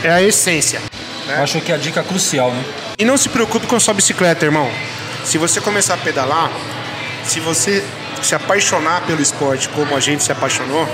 Speaker 4: é, a essência.
Speaker 5: Eu acho que é a dica crucial, né?
Speaker 4: E não se preocupe com a sua bicicleta, irmão. Se você começar a pedalar, se você se apaixonar pelo esporte como a gente se apaixonou,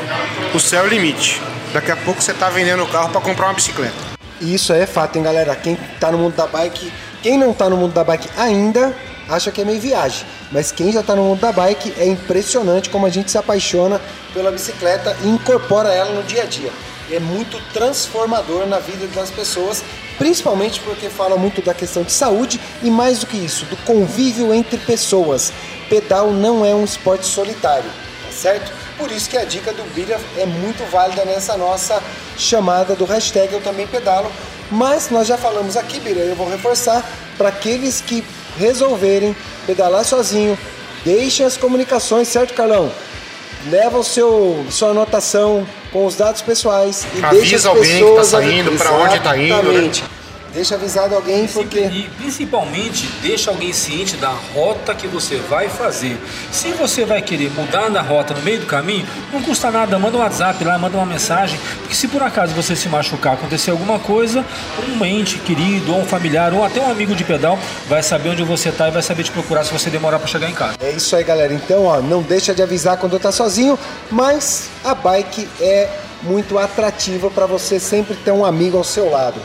Speaker 4: o céu é o limite. Daqui a pouco você tá vendendo o carro para comprar uma bicicleta.
Speaker 2: E Isso é fato, hein, galera? Quem tá no mundo da bike, quem não tá no mundo da bike ainda, acha que é meio viagem. Mas quem já tá no mundo da bike é impressionante como a gente se apaixona pela bicicleta e incorpora ela no dia a dia. É muito transformador na vida das pessoas, principalmente porque fala muito da questão de saúde e mais do que isso, do convívio entre pessoas. Pedal não é um esporte solitário, tá certo? Por isso que a dica do Bira é muito válida nessa nossa chamada do hashtag Eu Também Pedalo. Mas nós já falamos aqui, Bira, eu vou reforçar, para aqueles que resolverem pedalar sozinho, deixem as comunicações, certo, Carlão? Leva o seu sua anotação com os dados pessoais e
Speaker 4: Avisa alguém que tá
Speaker 2: pessoas
Speaker 4: saindo, pra onde tá indo, né?
Speaker 2: Deixa avisado alguém porque
Speaker 5: E principalmente deixa alguém ciente da rota que você vai fazer. Se você vai querer mudar da rota no meio do caminho, não custa nada, manda um WhatsApp lá, manda uma mensagem, porque se por acaso você se machucar, acontecer alguma coisa, um ente querido, ou um familiar, ou até um amigo de pedal vai saber onde você está e vai saber te procurar se você demorar para chegar em casa.
Speaker 2: É isso aí, galera. Então, ó, não deixa de avisar quando tá sozinho, mas a bike é muito atrativa para você sempre ter um amigo ao seu lado.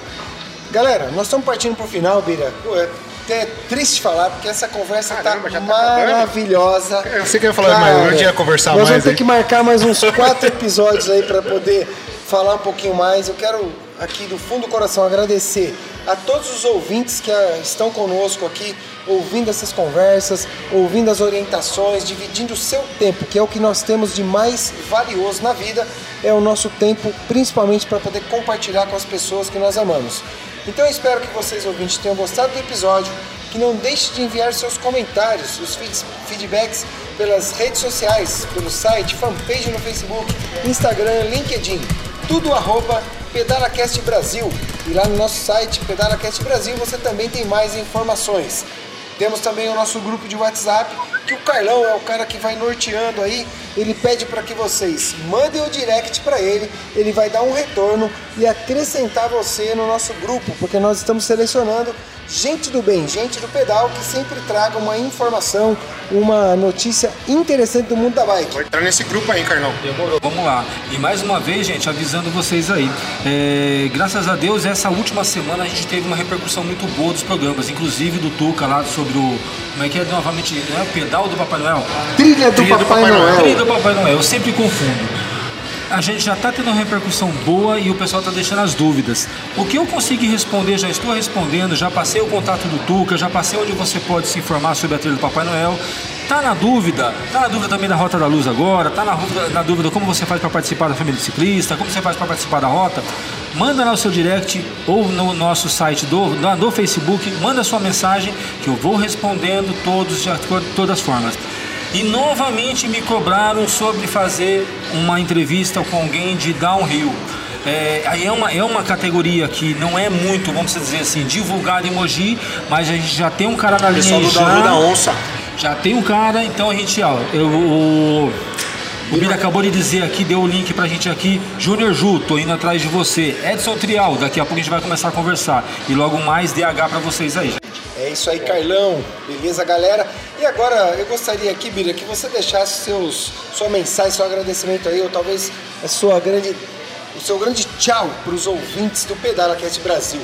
Speaker 2: Galera, nós estamos partindo pro final, Bira. Pô, é até triste falar, porque essa conversa
Speaker 4: Caramba,
Speaker 2: tá
Speaker 4: já tá acabando?
Speaker 2: maravilhosa.
Speaker 4: Eu sei que eu ia falar mais, eu ia conversar
Speaker 2: nós
Speaker 4: mais,
Speaker 2: vamos ter que marcar mais uns quatro episódios aí para poder falar um pouquinho mais. Eu quero aqui do fundo do coração agradecer a todos os ouvintes que ah, estão conosco aqui, ouvindo essas conversas, ouvindo as orientações, dividindo o seu tempo, que é o que nós temos de mais valioso na vida, é o nosso tempo, principalmente para poder compartilhar com as pessoas que nós amamos. Então eu espero que vocês ouvintes tenham gostado do episódio, que não deixe de enviar seus comentários, os feedbacks pelas redes sociais, pelo site, fanpage no Facebook, Instagram, LinkedIn, tudo arroba PedalaCast Brasil. E lá no nosso site, PedalaCast Brasil, você também tem mais informações. Temos também o nosso grupo de WhatsApp, que o Carlão é o cara que vai norteando aí. Ele pede para que vocês mandem o direct para ele, ele vai dar um retorno e acrescentar você no nosso grupo, porque nós estamos selecionando gente do bem, gente do pedal que sempre traga uma informação, uma notícia interessante do mundo da bike.
Speaker 4: Vou entrar nesse grupo aí, Carlão.
Speaker 5: Demorou. Vamos lá. E mais uma vez, gente, avisando vocês aí. é, graças a Deus, essa última semana a gente teve uma repercussão muito boa dos programas, inclusive do Tuca lá sobre o. Como é que é novamente? Não é o pedal do Papai Noel?
Speaker 2: Trilha do,
Speaker 4: Trilha do
Speaker 2: Papai,
Speaker 4: Papai
Speaker 2: Noel.
Speaker 5: Trilha do Papai Noel, eu sempre confundo. A gente já está tendo uma repercussão boa e o pessoal está deixando as dúvidas. O que eu consegui responder, já estou respondendo, já passei o contato do Tuca, já passei onde você pode se informar sobre a trilha do Papai Noel. Tá na dúvida? Tá na dúvida também da Rota da Luz agora? Tá na na dúvida como você faz para participar da família ciclista? Como você faz para participar da rota? Manda lá o seu direct ou no nosso site do, do Facebook, manda sua mensagem que eu vou respondendo todos de todas as formas. E novamente me cobraram sobre fazer uma entrevista com alguém de downhill. É, aí é uma, é uma categoria que não é muito, vamos dizer assim, divulgada em Mogi, mas a gente já tem um cara na linha
Speaker 4: Pessoal do
Speaker 5: já,
Speaker 4: Downhill da Onça.
Speaker 5: já tem um cara, então a gente, ó, eu, o, o Bira acabou de dizer aqui, deu o link pra gente aqui, Júnior Ju, tô indo atrás de você, Edson Trial, daqui a pouco a gente vai começar a conversar, e logo mais DH pra vocês aí, gente.
Speaker 2: É isso aí, Carlão. Beleza, galera? E agora eu gostaria aqui, Bira, que você deixasse seus, sua mensagem, seu agradecimento aí, ou talvez a sua grande, o seu grande tchau para os ouvintes do PedalaCast Brasil.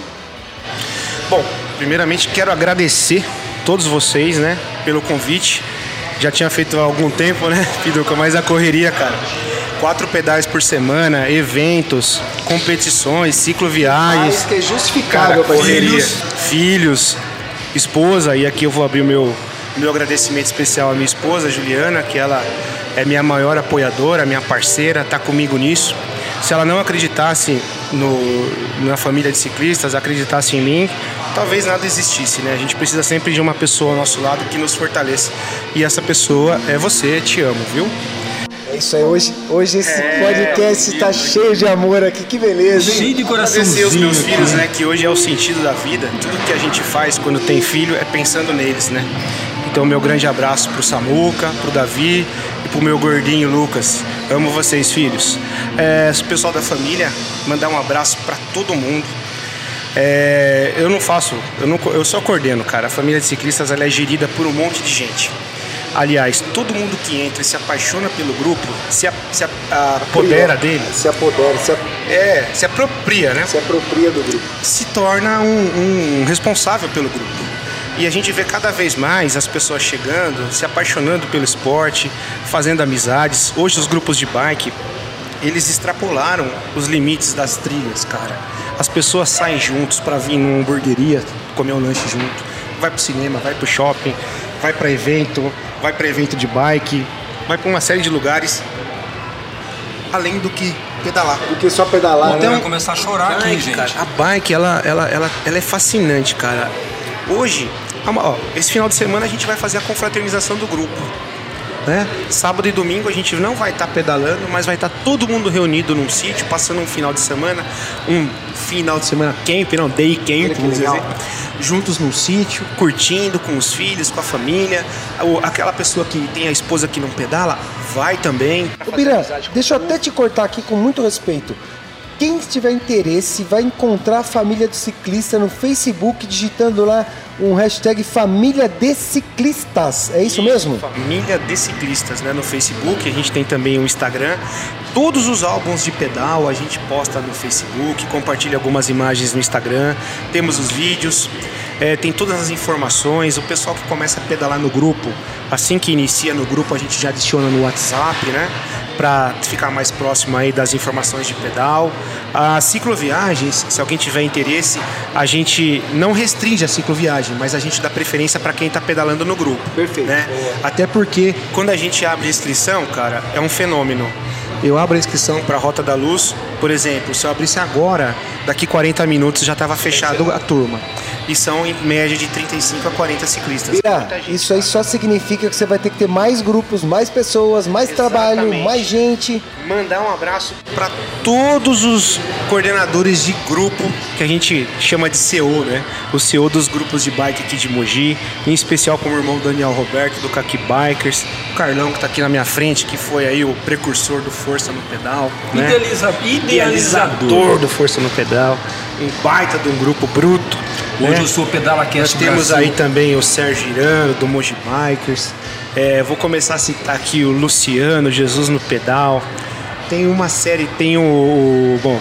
Speaker 4: Bom, primeiramente quero agradecer todos vocês, né, pelo convite. Já tinha feito há algum tempo, né, Piduca, mas a correria, cara. quatro pedais por semana, eventos, competições, cicloviagens.
Speaker 2: Ah, isso que é justificável
Speaker 4: Cara, correria,
Speaker 2: gente.
Speaker 4: filhos, esposa, e aqui eu vou abrir o meu, meu agradecimento especial à minha esposa, Juliana, que ela é minha maior apoiadora, minha parceira, tá comigo nisso. Se ela não acreditasse no, na família de ciclistas, acreditasse em mim, talvez nada existisse, né? A gente precisa sempre de uma pessoa ao nosso lado que nos fortaleça. E essa pessoa é você, te amo, viu?
Speaker 2: É isso aí, hoje, hoje esse
Speaker 4: É,
Speaker 2: podcast tá cheio de amor aqui, que beleza, hein?
Speaker 5: Cheio de
Speaker 4: Agradecer os
Speaker 5: coraçãozinho
Speaker 4: meus filhos, né? Que hoje é o sentido da vida. Tudo que a gente faz quando tem filho é pensando neles, né? Então, meu grande abraço pro Samuca, pro Davi e pro meu gordinho Lucas. Amo vocês, filhos. É, o pessoal da família, mandar um abraço pra todo mundo. É, eu não faço, eu, não, eu só coordeno, cara. A família de ciclistas ela é gerida por um monte de gente. Aliás, todo mundo que entra e se apaixona pelo grupo, se, a- se a- apodera dele,
Speaker 2: Se apodera, se, ap-
Speaker 4: é, se apropria, né?
Speaker 2: se apropria do grupo.
Speaker 4: se torna um, um responsável pelo grupo. E a gente vê cada vez mais as pessoas chegando, se apaixonando pelo esporte, fazendo amizades. Hoje os grupos de bike, eles extrapolaram os limites das trilhas, cara. As pessoas saem juntos para vir numa hamburgueria, comer um lanche junto. Vai pro cinema, vai pro shopping, vai para evento, vai para evento de bike, vai para uma série de lugares além do que pedalar.
Speaker 2: Do que só pedalar,
Speaker 5: Então,
Speaker 2: né?
Speaker 5: vai começar a chorar aqui,
Speaker 4: Bike,
Speaker 5: gente.
Speaker 4: cara, a bike, ela, ela, ela, ela é fascinante, cara. Hoje, ó, esse final de semana a gente vai fazer a confraternização do grupo. Né? Sábado e domingo a gente não vai estar pedalando, mas vai estar todo mundo reunido num sítio, passando um final de semana, um final de semana camp, não, day camp, vamos
Speaker 2: legal.
Speaker 4: dizer, juntos num sítio, curtindo com os filhos, com a família. Aquela pessoa que tem a esposa que não pedala, vai também.
Speaker 2: Ô, Bira, deixa eu até te cortar aqui com muito respeito. Quem tiver interesse vai encontrar a família do ciclista no Facebook digitando lá um hashtag Família de Ciclistas. É isso mesmo?
Speaker 4: Família de Ciclistas, né? No Facebook, a gente tem também o Instagram. Todos os álbuns de pedal a gente posta no Facebook, compartilha algumas imagens no Instagram. Temos os vídeos, é, tem todas as informações. O pessoal que começa a pedalar no grupo, assim que inicia no grupo, a gente já adiciona no WhatsApp, né? Para ficar mais próximo aí das informações de pedal. As cicloviagens, se alguém tiver interesse, a gente não restringe a cicloviagem, mas a gente dá preferência para quem está pedalando no grupo.
Speaker 2: Perfeito.
Speaker 4: Né? Até porque quando a gente abre inscrição, cara, é um fenômeno. Eu abro a inscrição para a Rota da Luz, por exemplo, se eu abrisse agora, daqui 40 minutos já estava fechado a turma. E são em média de 35 a 40 ciclistas. Gente.
Speaker 2: isso aí só significa que você vai ter que ter mais grupos, mais pessoas, mais trabalho,
Speaker 4: Exatamente.
Speaker 2: mais gente.
Speaker 4: mandar um abraço para todos os coordenadores de grupo que a gente chama de CO, né? O CO dos grupos de bike aqui de Mogi, em especial com o irmão Daniel Roberto do Kaki Bikers, o Carlão que tá aqui na minha frente, que foi aí o precursor do Força no Pedal, né?
Speaker 5: Idealiza- idealizador.
Speaker 4: do Força no Pedal, um baita de um grupo bruto.
Speaker 5: Hoje
Speaker 4: né?
Speaker 5: eu sou Pedala
Speaker 4: Nós
Speaker 5: Cast
Speaker 4: temos
Speaker 5: Brasil.
Speaker 4: aí também o Sérgio Irano, do Moji Bikers. É, vou começar a citar aqui o Luciano, Jesus no Pedal. Tem uma série, tem o. o- bom,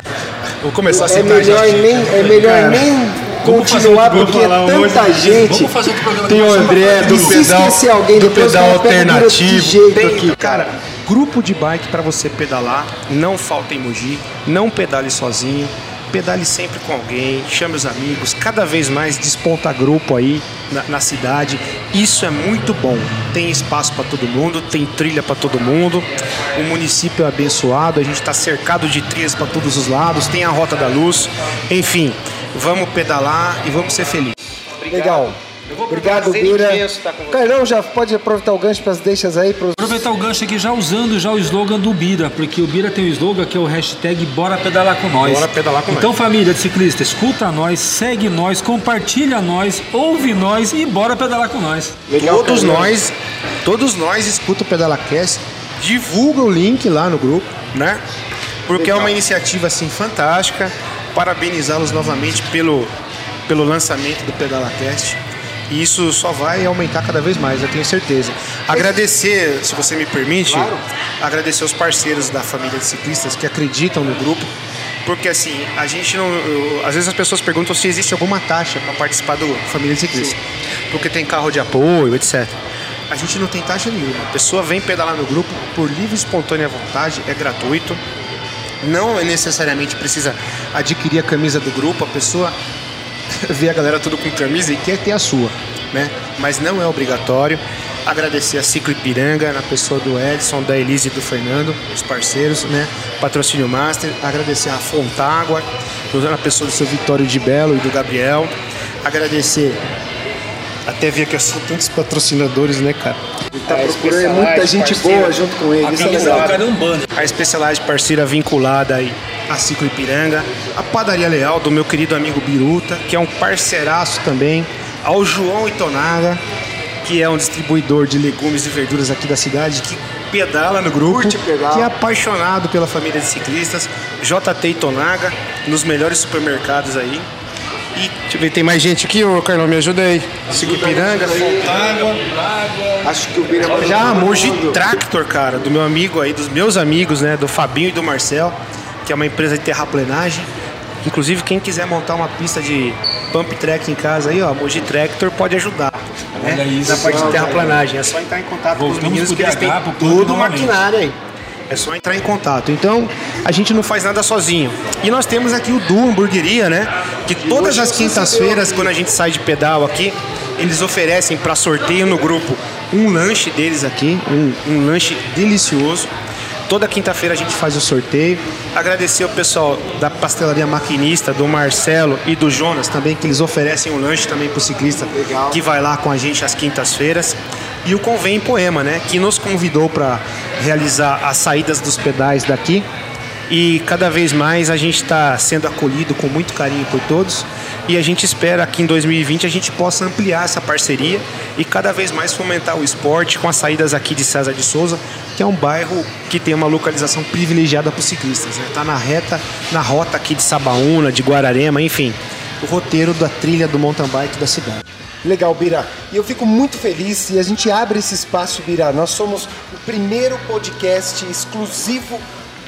Speaker 4: vou começar a
Speaker 2: É
Speaker 4: citar
Speaker 2: melhor
Speaker 4: gente.
Speaker 2: nem, é melhor
Speaker 4: Cara,
Speaker 2: nem continuar porque é tanta
Speaker 4: monte de-
Speaker 2: gente.
Speaker 5: Vamos fazer outro programa
Speaker 4: Tem o André do
Speaker 2: se
Speaker 4: pedal,
Speaker 2: alguém,
Speaker 4: do pedal
Speaker 2: o o
Speaker 4: alternativo.
Speaker 2: jeito
Speaker 4: Tem,
Speaker 2: aqui.
Speaker 4: cara, grupo de bike para você pedalar, não falta em Mogi, não pedale sozinho, pedale sempre com alguém, chame os amigos, cada vez mais desponta grupo aí na, na cidade. Isso é muito bom. Tem espaço para todo mundo, tem trilha para todo mundo. O município é abençoado, a gente está cercado de trilhas para todos os lados, tem a Rota da Luz. Enfim, vamos pedalar e vamos ser felizes.
Speaker 2: Legal. Obrigado,
Speaker 4: prazer
Speaker 2: Bira.
Speaker 4: imenso estar com você.
Speaker 2: Carlão, já pode aproveitar o gancho para as deixas aí pros...
Speaker 5: Aproveitar o gancho aqui já usando já o slogan do Bira, porque o Bira tem o slogan que é o hashtag Bora Pedalar com Nós.
Speaker 4: Bora pedalar com
Speaker 5: então, família de ciclista, escuta nós, segue nós, compartilha nós, ouve nós e bora pedalar com nós.
Speaker 4: todos nós, todos nós escuta o PedalaCast, divulga o link lá no grupo, né? Porque é uma iniciativa assim fantástica. Parabenizá-los novamente pelo, pelo lançamento do PedalaCast. E isso só vai aumentar cada vez mais, eu tenho certeza. Agradecer, se você me permite, agradecer os parceiros da família de ciclistas que acreditam no grupo. Porque assim, a gente não. eu- às vezes as pessoas perguntam se existe alguma taxa para participar do Família de Ciclistas. Porque tem carro de apoio, etc. a gente não tem taxa nenhuma. A pessoa vem pedalar no grupo por livre e espontânea vontade, é gratuito. Não necessariamente precisa adquirir a camisa do grupo, a pessoa vê a galera tudo com camisa e quer ter a sua, né? Mas não é obrigatório. Agradecer a Ciclo Ipiranga, na pessoa do Edson, da Elise e do Fernando, os parceiros, né? Patrocínio Master. Agradecer a Fontágua, na pessoa do seu Vitório de Belo e do Gabriel. Agradecer até ver que são tantos patrocinadores, né, cara?
Speaker 2: Tá procurando muita gente
Speaker 4: parceira.
Speaker 2: boa junto com ele. Isso é
Speaker 5: é um banner.
Speaker 4: A Specialized parceira vinculada aí a Ciclo Ipiranga, a Padaria Leal do meu querido amigo Biruta, que é um parceiraço também, ao João Itonaga, que é um distribuidor de legumes e verduras aqui da cidade, que pedala no grupo,
Speaker 2: Curte pedal.
Speaker 4: que é apaixonado pela família de ciclistas, JT Itonaga, nos melhores supermercados aí. E deixa eu ver, tem mais gente aqui, ô Carlão, me ajuda aí. Ciclo Ipiranga,
Speaker 2: Acho que o Bira vai
Speaker 4: já, Moji Tractor, cara, do meu amigo aí, dos meus amigos, né? Do Fabinho e do Marcel, que é uma empresa de terraplenagem. Inclusive, quem quiser montar uma pista de pump track em casa aí, ó, Moji Tractor pode ajudar. Né?
Speaker 5: Olha isso.
Speaker 4: Na parte de terraplanagem. É só entrar em contato com os
Speaker 5: Voltamos
Speaker 4: meninos que eles têm todo o maquinário aí. É só entrar em contato. Então, a gente não faz nada sozinho. E nós temos aqui o Du Hamburgueria, né? Que todas as quintas-feiras, quando a gente sai de pedal aqui, eles oferecem para sorteio no grupo um lanche deles aqui, um, um lanche delicioso. Toda quinta-feira a gente faz o sorteio. Agradecer ao pessoal da pastelaria maquinista, do Marcelo e do Jonas também, que eles oferecem um lanche também pro ciclista
Speaker 2: Legal.
Speaker 4: que vai lá com a gente às quintas-feiras. E o Convém Poema, né? Que nos convidou para realizar as saídas dos pedais daqui. E cada vez mais a gente está sendo acolhido com muito carinho por todos. E a gente espera que em 2020 a gente possa ampliar essa parceria e cada vez mais fomentar o esporte com as saídas aqui de César de Souza, que é um bairro que tem uma localização privilegiada para os ciclistas. Está na reta, na rota aqui de Sabaúna, de Guararema, enfim, o roteiro da trilha do mountain bike da cidade.
Speaker 2: Legal, Bira. E eu fico muito feliz e a gente abre esse espaço, Bira. Nós somos o primeiro podcast exclusivo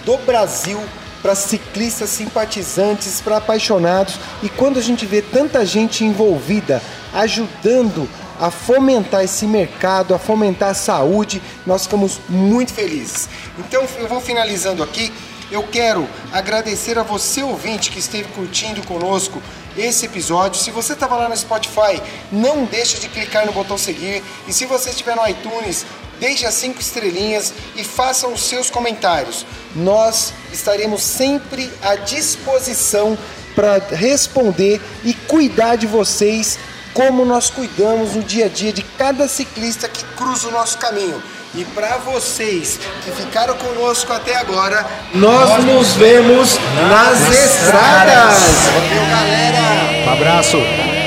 Speaker 2: do Brasil para ciclistas simpatizantes, para apaixonados. E quando a gente vê tanta gente envolvida, ajudando a fomentar esse mercado, a fomentar a saúde, nós ficamos muito felizes. Então eu vou finalizando aqui. Eu quero agradecer a você, ouvinte, que esteve curtindo conosco esse episódio. Se você estava lá no Spotify, não deixe de clicar no botão seguir. E se você estiver no iTunes, deixe as cinco estrelinhas e façam os seus comentários. Nós estaremos sempre à disposição para responder e cuidar de vocês como nós cuidamos no dia a dia de cada ciclista que cruza o nosso caminho. E para vocês que ficaram conosco até agora, nós nos vemos nas estradas. Valeu, galera!
Speaker 4: Um abraço!